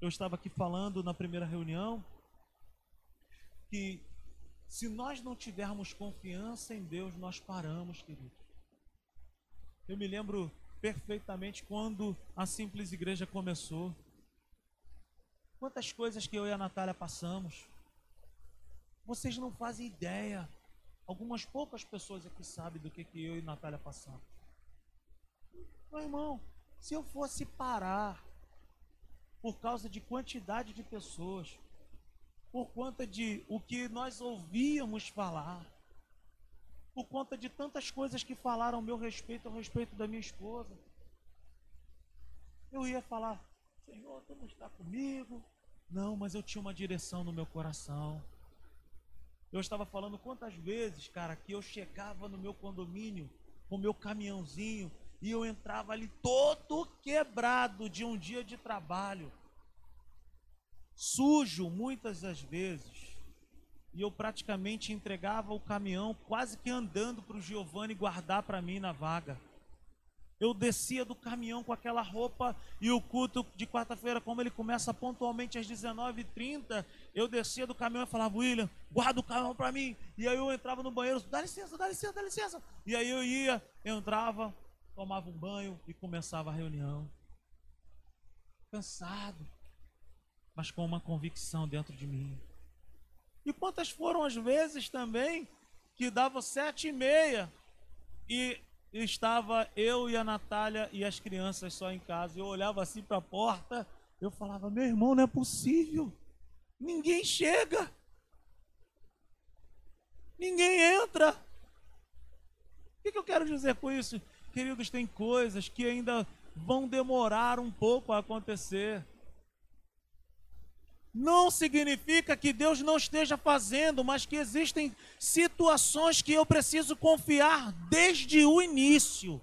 Speaker 1: Eu estava aqui falando na primeira reunião que se nós não tivermos confiança em Deus, nós paramos, querido. Eu me lembro perfeitamente quando a simples igreja começou. Quantas coisas que eu e a Natália passamos. Vocês não fazem ideia. Algumas poucas pessoas aqui sabem do que, que eu e a Natália passamos. Meu irmão, se eu fosse parar por causa de quantidade de pessoas, por conta de o que nós ouvíamos falar, por conta de tantas coisas que falaram ao meu respeito, ao respeito da minha esposa. Eu ia falar, Senhor, tu não está comigo. Não, mas eu tinha uma direção no meu coração. Eu estava falando quantas vezes, cara, que eu chegava no meu condomínio com o meu caminhãozinho e eu entrava ali todo quebrado de um dia de trabalho, sujo muitas das vezes e eu praticamente entregava o caminhão quase que andando para o Giovanni guardar para mim na vaga. Eu descia do caminhão com aquela roupa e o culto de quarta-feira, como ele começa pontualmente às 19h30, eu descia do caminhão e falava, William, guarda o caminhão para mim. E aí eu entrava no banheiro, dá licença, dá licença, dá licença. E aí eu ia, entrava, tomava um banho e começava a reunião. Cansado, mas com uma convicção dentro de mim. E quantas foram as vezes também que dava sete e meia e estava eu e a Natália e as crianças só em casa. Eu olhava assim para a porta, eu falava: meu irmão, não é possível. Ninguém chega. Ninguém entra. O que, eu quero dizer com isso? Queridos, tem coisas que ainda vão demorar um pouco a acontecer não significa que Deus não esteja fazendo, mas que existem situações que eu preciso confiar desde o início.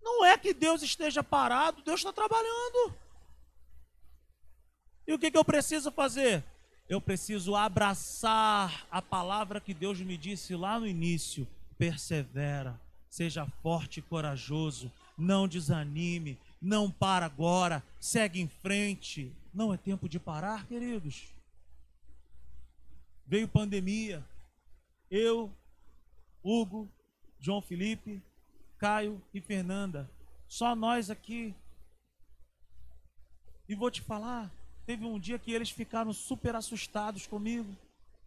Speaker 1: Não é que Deus esteja parado, Deus está trabalhando. E o que, que eu preciso fazer? Eu preciso abraçar a palavra que Deus me disse lá no início: persevera, seja forte e corajoso, não desanime, não para agora, segue em frente. Não é tempo de parar, queridos. Veio pandemia. Eu, Hugo, João Felipe, Caio e Fernanda. Só nós aqui. E vou te falar, teve um dia que eles ficaram super assustados comigo,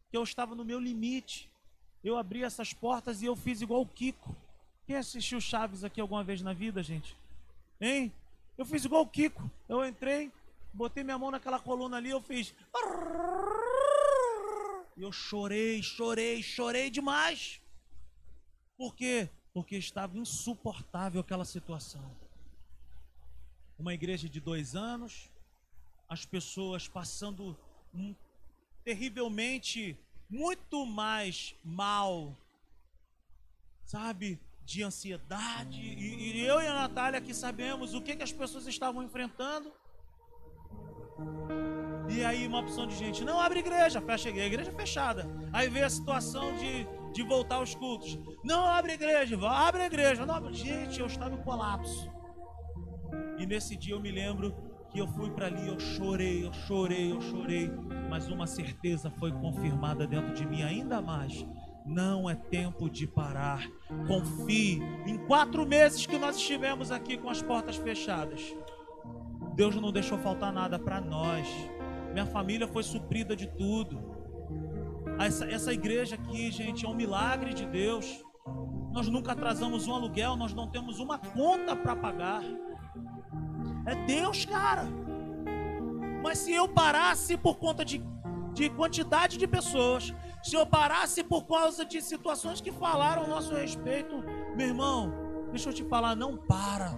Speaker 1: que eu estava no meu limite. Eu abri essas portas e eu fiz igual o Kiko. Quem assistiu Chaves aqui alguma vez na vida, gente? Hein? Eu fiz igual o Kiko. Eu entrei, botei minha mão naquela coluna ali, eu fiz. E eu chorei, chorei, chorei demais. Por quê? Porque estava insuportável aquela situação. Uma igreja de dois anos, as pessoas passando um, terrivelmente muito mais mal, sabe? de ansiedade. E, e, eu e a Natália aqui sabemos o que, que as pessoas estavam enfrentando. E aí uma opção de gente, não abre igreja, fecha a igreja, igreja fechada. Aí veio a situação de, de voltar aos cultos. Não abre igreja, abre a igreja. Não, gente, eu estava em colapso. E nesse dia eu me lembro que eu fui para ali, eu chorei, eu chorei, eu chorei. Mas uma certeza foi confirmada dentro de mim ainda mais não é tempo de parar. Confie. Em quatro meses que nós estivemos aqui com as portas fechadas, Deus não deixou faltar nada para nós. Minha família foi suprida de tudo. Essa, essa igreja aqui, gente, é um milagre de Deus. nós nunca atrasamos um aluguel, nós não temos uma conta para pagar. É Deus, cara. Mas se eu parasse por conta de, de quantidade de pessoas, se eu parasse por causa de situações que falaram a nosso respeito, meu irmão, deixa eu te falar, não para.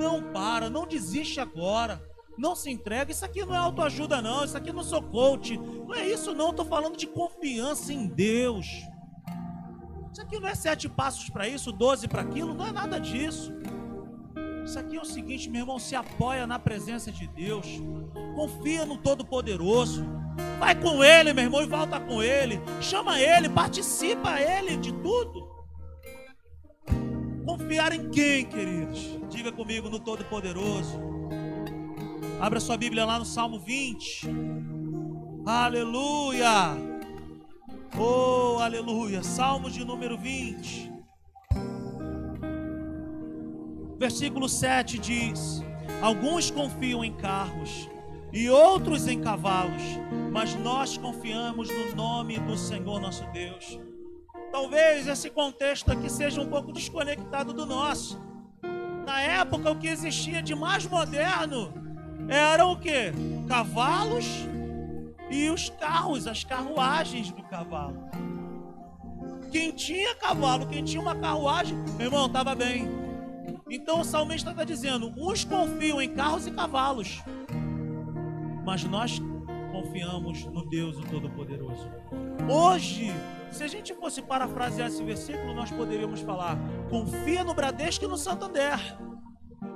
Speaker 1: Não para, não desiste agora. Não se entrega. Isso aqui não é autoajuda, não. Isso aqui não sou coach. Não é isso, não. Estou falando de confiança em Deus. Isso aqui não é sete passos para isso, doze para aquilo. Não é nada disso. Isso aqui é o seguinte, meu irmão. Se apoia na presença de Deus. Confia no Todo-Poderoso. Vai com Ele, meu irmão, e volta com Ele. Chama Ele, participa Ele de tudo. Confiar em quem, queridos? Diga comigo no Todo-Poderoso. Abra sua Bíblia lá no Salmo 20. Aleluia! Oh, aleluia! Salmo de número 20. Versículo 7 diz: Alguns confiam em carros e outros em cavalos, mas nós confiamos no nome do Senhor nosso Deus. Talvez esse contexto aqui seja um pouco desconectado do nosso. Na época, o que existia de mais moderno eram o que? Cavalos e os carros, as carruagens do cavalo. Quem tinha cavalo, quem tinha uma carruagem, meu irmão, estava bem. Então o salmista está dizendo: uns confiam em carros e cavalos, mas nós confiamos no Deus o Todo-Poderoso. Hoje, se a gente fosse parafrasear esse versículo, nós poderíamos falar: confia no Bradesco e no Santander.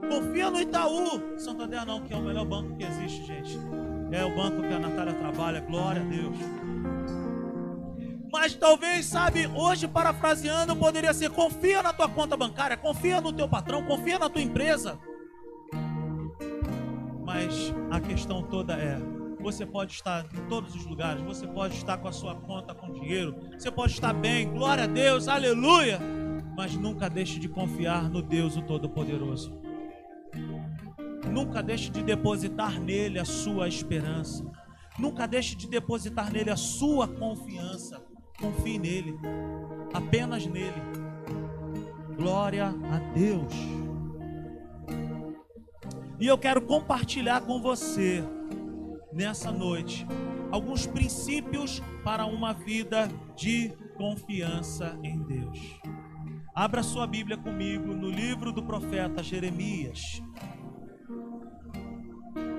Speaker 1: Confia no Itaú. Santander não, que é o melhor banco que existe, gente. É o banco que a Natália trabalha, glória a Deus. Mas talvez, sabe, hoje parafraseando, poderia ser: confia na tua conta bancária, confia no teu patrão, confia na tua empresa. Mas a questão toda é: você pode estar em todos os lugares, você pode estar com a sua conta com dinheiro, você pode estar bem, glória a Deus, aleluia. Mas nunca deixe de confiar no Deus o Todo-Poderoso. Nunca deixe de depositar nele a sua esperança. Nunca deixe de depositar nele a sua confiança. Confie nele, apenas nele. Glória a Deus. E eu quero compartilhar com você nessa noite alguns princípios para uma vida de confiança em Deus. Abra sua Bíblia comigo no livro do profeta Jeremias.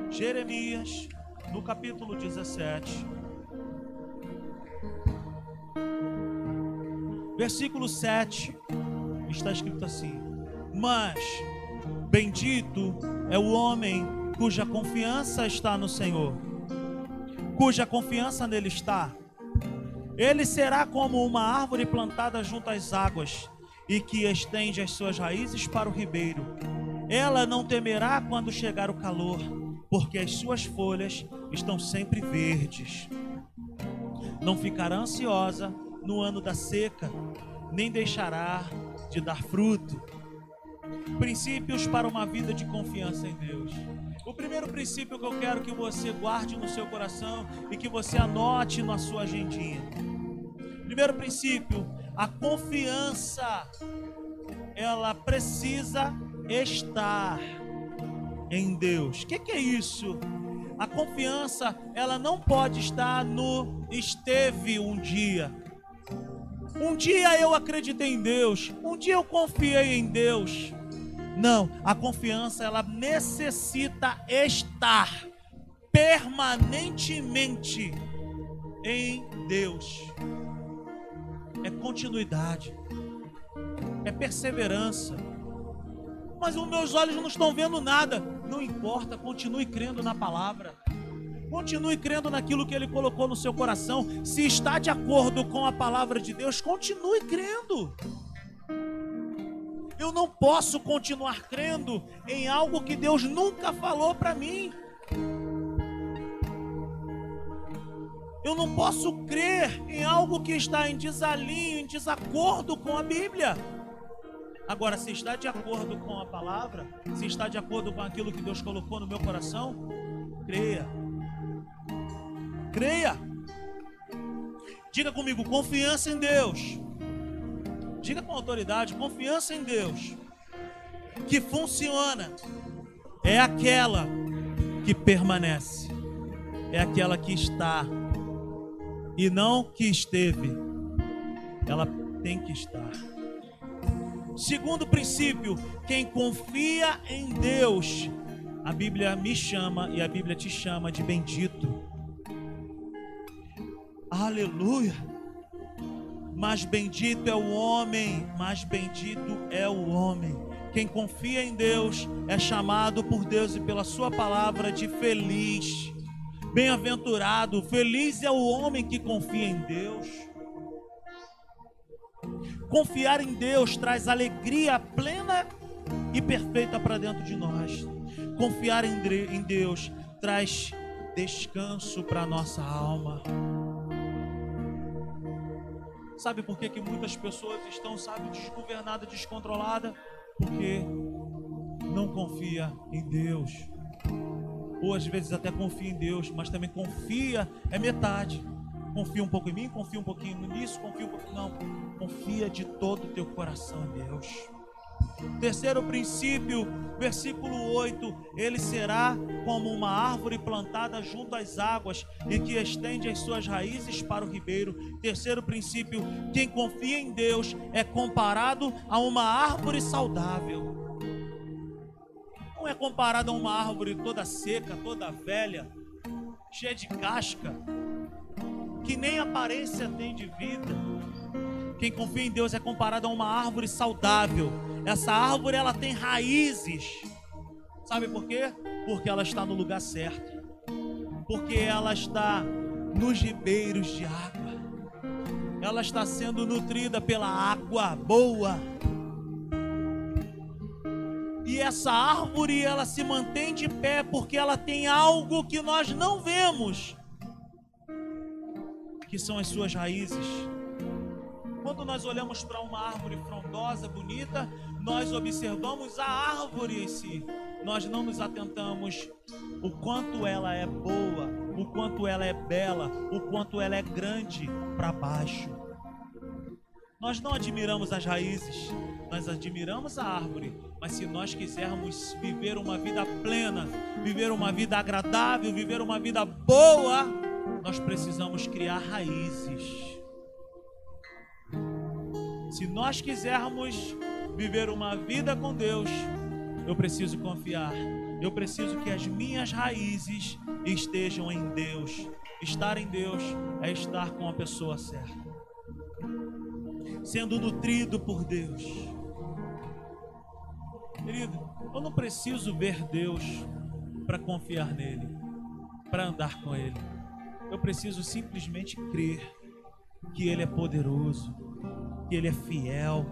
Speaker 1: Jeremias, no capítulo 17, versículo 7, está escrito assim: Mas bendito é o homem cuja confiança está no Senhor, cuja confiança nele está. Ele será como uma árvore plantada junto às águas e que estende as suas raízes para o ribeiro. Ela não temerá quando chegar o calor porque as suas folhas estão sempre verdes. Não ficará ansiosa no ano da seca, nem deixará de dar fruto. Princípios para uma vida de confiança em Deus. O primeiro princípio que eu quero que você guarde no seu coração e que você anote na sua agendinha. Primeiro princípio, a confiança ela precisa estar em Deus. O que, que é isso? A confiança, ela não pode estar no esteve um dia. Um dia eu acreditei em Deus, um dia eu confiei em Deus. Não, a confiança ela necessita estar permanentemente em Deus. É continuidade, é perseverança mas os meus olhos não estão vendo nada. Não importa, continue crendo na palavra. Continue crendo naquilo que ele colocou no seu coração. Se está de acordo com a palavra de Deus, continue crendo. Eu não posso continuar crendo em algo que Deus nunca falou para mim. Eu não posso crer em algo que está em desalinho, em desacordo com a Bíblia. Agora, se está de acordo com a palavra, se está de acordo com aquilo que Deus colocou no meu coração, creia. Creia. Diga comigo, confiança em Deus. Diga com autoridade, confiança em Deus, que funciona, é aquela que permanece, é aquela que está, e não que esteve, ela tem que estar. Segundo princípio, quem confia em Deus, a Bíblia me chama e a Bíblia te chama de bendito. Aleluia. Mas bendito é o homem, mas bendito é o homem. Quem confia em Deus é chamado por Deus e pela Sua palavra de feliz. Bem-aventurado, feliz é o homem que confia em Deus. Confiar em Deus traz alegria plena e perfeita para dentro de nós. Confiar em Deus traz descanso para nossa alma. Sabe por que, que muitas pessoas estão, sabe, desgovernadas, descontroladas? Porque não confia em Deus. Ou às vezes até confia em Deus, mas também confia é metade. Confia um pouco em mim, confia um pouquinho nisso, confia um pouquinho. Não, confia de todo o teu coração em Deus. Terceiro princípio, versículo 8: Ele será como uma árvore plantada junto às águas e que estende as suas raízes para o ribeiro. Terceiro princípio: quem confia em Deus é comparado a uma árvore saudável. Não é comparado a uma árvore toda seca, toda velha, cheia de casca, que nem aparência tem de vida. Quem confia em Deus é comparado a uma árvore saudável essa árvore ela tem raízes. Sabe por quê? Porque ela está no lugar certo. Porque ela está nos ribeiros de água. Ela está sendo nutrida pela água boa. E essa árvore ela se mantém de pé porque ela tem algo que nós não vemos, que são as suas raízes. Quando nós olhamos para uma árvore frondosa, bonita, nós observamos a árvore em si. Nós não nos atentamos o quanto ela é boa, o quanto ela é bela, o quanto ela é grande para baixo. Nós não admiramos as raízes, nós admiramos a árvore, mas se nós quisermos viver uma vida plena, viver uma vida agradável, viver uma vida boa, nós precisamos criar raízes. Se nós quisermos viver uma vida com Deus, eu preciso confiar. Eu preciso que as minhas raízes estejam em Deus. Estar em Deus é estar com a pessoa certa. Sendo nutrido por Deus. Querido, eu não preciso ver Deus para confiar nele, para andar com ele. Eu preciso simplesmente crer que ele é poderoso, que Ele é fiel.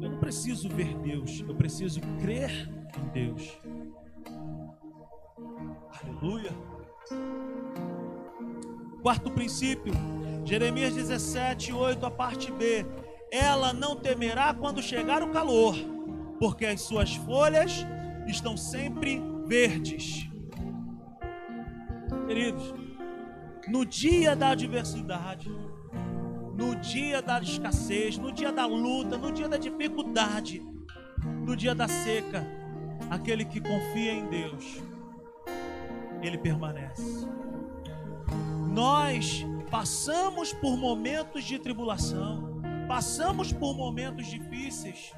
Speaker 1: Eu não preciso ver Deus, eu preciso crer em Deus. Aleluia. Quarto princípio, Jeremias 17, 8, a parte B. Ela não temerá quando chegar o calor, porque as suas folhas estão sempre verdes. Queridos, no dia da adversidade, no dia da escassez, no dia da luta, no dia da dificuldade, no dia da seca, aquele que confia em Deus, ele permanece. Nós passamos por momentos de tribulação, passamos por momentos difíceis.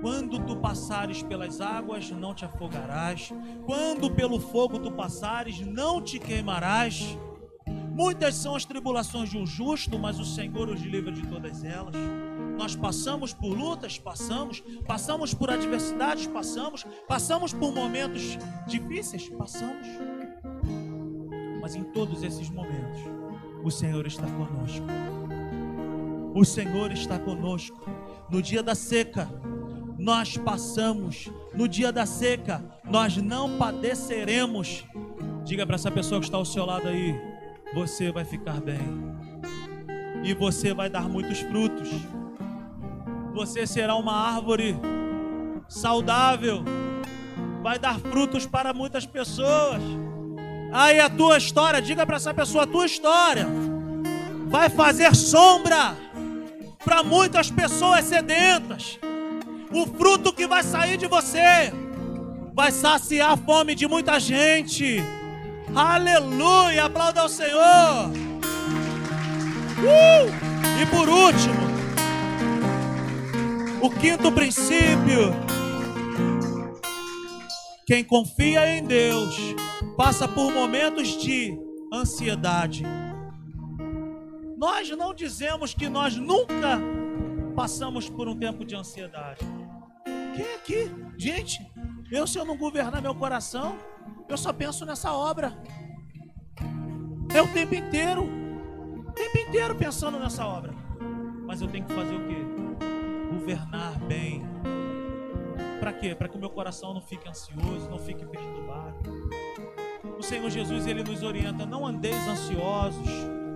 Speaker 1: Quando tu passares pelas águas, não te afogarás. Quando pelo fogo tu passares, não te queimarás. Muitas são as tribulações de um justo, mas o Senhor os livra de todas elas. Nós passamos por lutas, passamos, passamos por adversidades, passamos, passamos por momentos difíceis, passamos. Mas em todos esses momentos, o Senhor está conosco. O Senhor está conosco. No dia da seca, nós passamos. No dia da seca, nós não padeceremos. Diga para essa pessoa que está ao seu lado aí você vai ficar bem. E você vai dar muitos frutos. Você será uma árvore saudável. Vai dar frutos para muitas pessoas. Aí a tua história, diga para essa pessoa a tua história. Vai fazer sombra para muitas pessoas sedentas. O fruto que vai sair de você vai saciar a fome de muita gente. Aleluia! Aplauda ao Senhor. Uh! E por último, o quinto princípio. Quem confia em Deus passa por momentos de ansiedade. Nós não dizemos que nós nunca passamos por um tempo de ansiedade. Quem aqui? Gente, eu se eu não governar meu coração, eu só penso nessa obra. É o tempo inteiro. O tempo inteiro pensando nessa obra. Mas eu tenho que fazer o quê? Governar bem. Para quê? Para que o meu coração não fique ansioso, não fique perturbado. O Senhor Jesus, ele nos orienta: não andeis ansiosos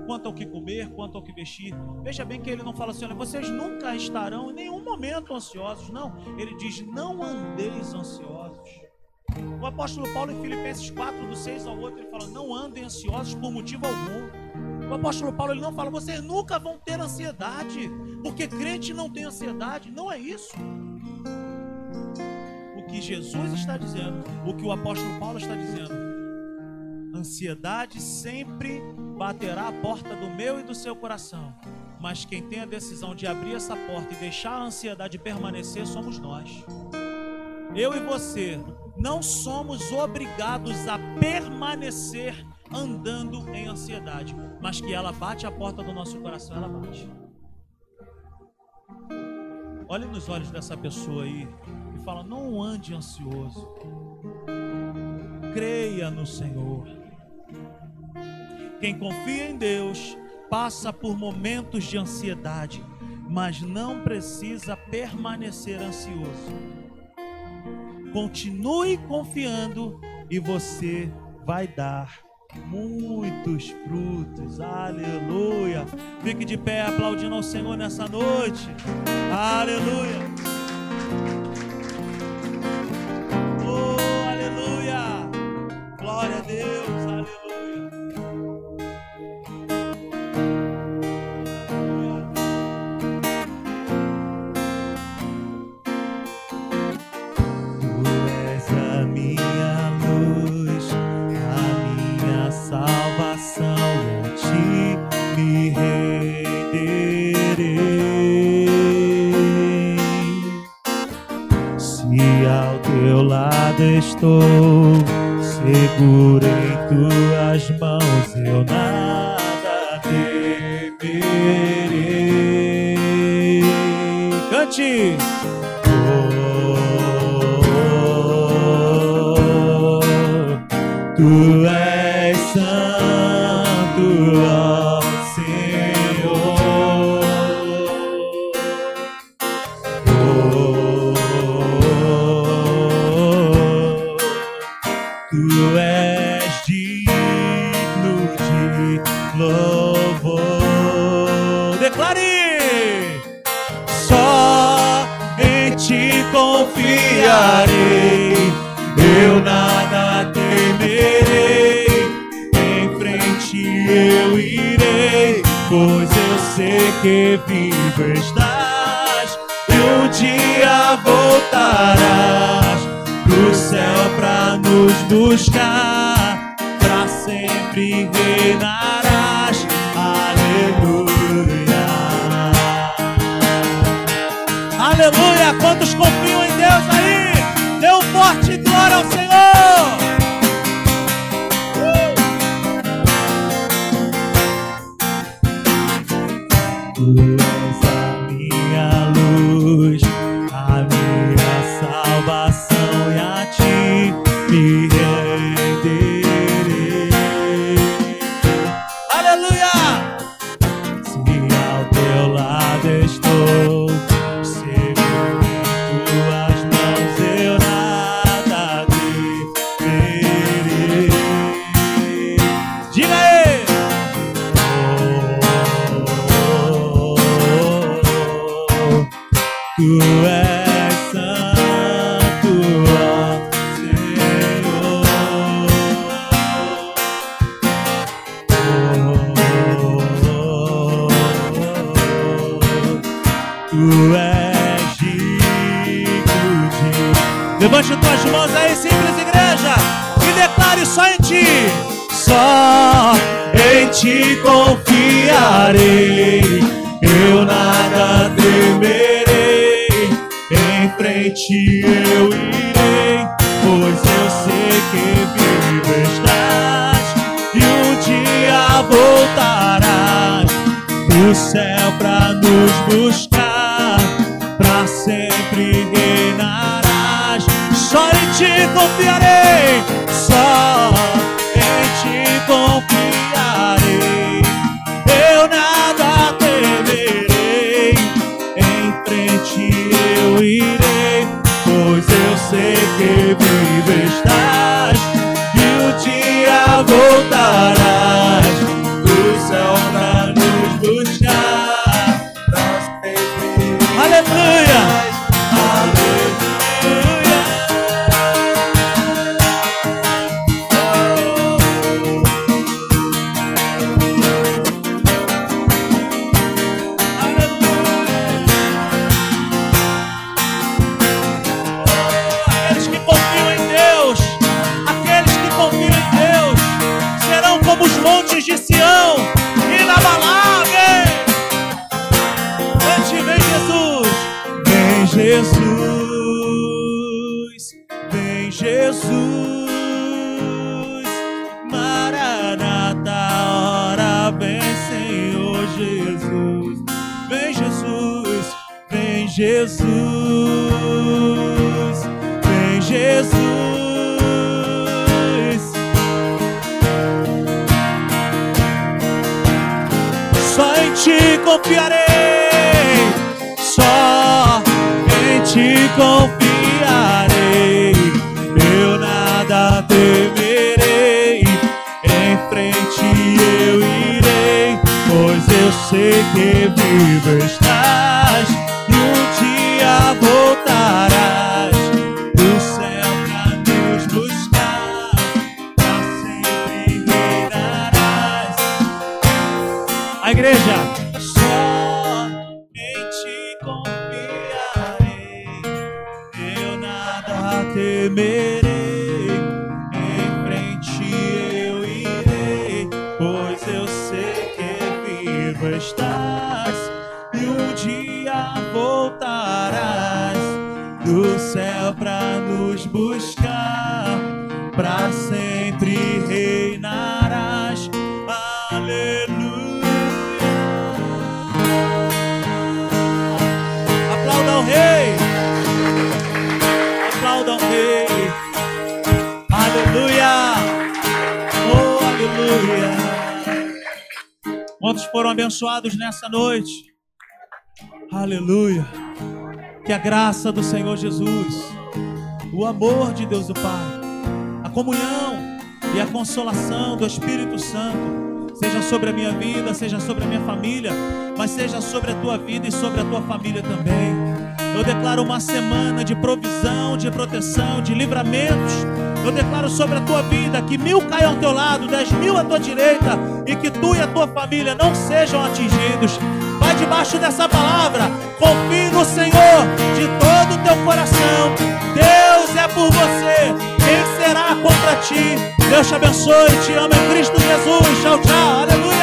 Speaker 1: quanto ao que comer, quanto ao que vestir. Veja bem que ele não fala assim: olha, vocês nunca estarão em nenhum momento ansiosos. Não, ele diz: não andeis ansiosos. O apóstolo Paulo em Filipenses 4, do 6 ao 8, ele fala: Não andem ansiosos por motivo algum. O apóstolo Paulo ele não fala: Vocês nunca vão ter ansiedade, porque crente não tem ansiedade. Não é isso. O que Jesus está dizendo, o que o apóstolo Paulo está dizendo, ansiedade sempre baterá a porta do meu e do seu coração. Mas quem tem a decisão de abrir essa porta e deixar a ansiedade permanecer somos nós. Eu e você não somos obrigados a permanecer andando em ansiedade, mas que ela bate a porta do nosso coração, ela bate. Olhe nos olhos dessa pessoa aí e fala: não ande ansioso. Creia no Senhor. Quem confia em Deus passa por momentos de ansiedade, mas não precisa permanecer ansioso Continue confiando e você vai dar muitos frutos. Aleluia. Fique de pé aplaudindo ao Senhor nessa noite. Aleluia. Oh, aleluia. Glória a Deus.
Speaker 2: Estou seguro em tuas mãos, eu nada temerei.
Speaker 1: Cante!
Speaker 2: Oh, tu buscar,
Speaker 3: suas mãos aí, simples igreja, e declare só em ti.
Speaker 1: Só em ti confiarei, eu nada temerei. Em frente eu irei, pois eu sei que vivo estás. E um dia voltarás. Do céu pra nos buscar, sei
Speaker 3: noite? Aleluia. Que a graça do Senhor Jesus, o amor de Deus o Pai, a comunhão e a consolação do Espírito Santo seja sobre a minha vida, seja sobre a minha família, mas seja sobre a tua vida e sobre a tua família também. Eu declaro uma semana de provisão, de proteção, de livramentos. Eu declaro sobre a tua vida que mil caiam ao teu lado, dez mil à tua direita, e que tu e a tua família não sejam atingidos. Vai debaixo dessa palavra, confie no Senhor de todo o teu coração. Deus é por você, quem será contra ti? Deus te abençoe, te amo em Cristo Jesus. Tchau, tchau, aleluia.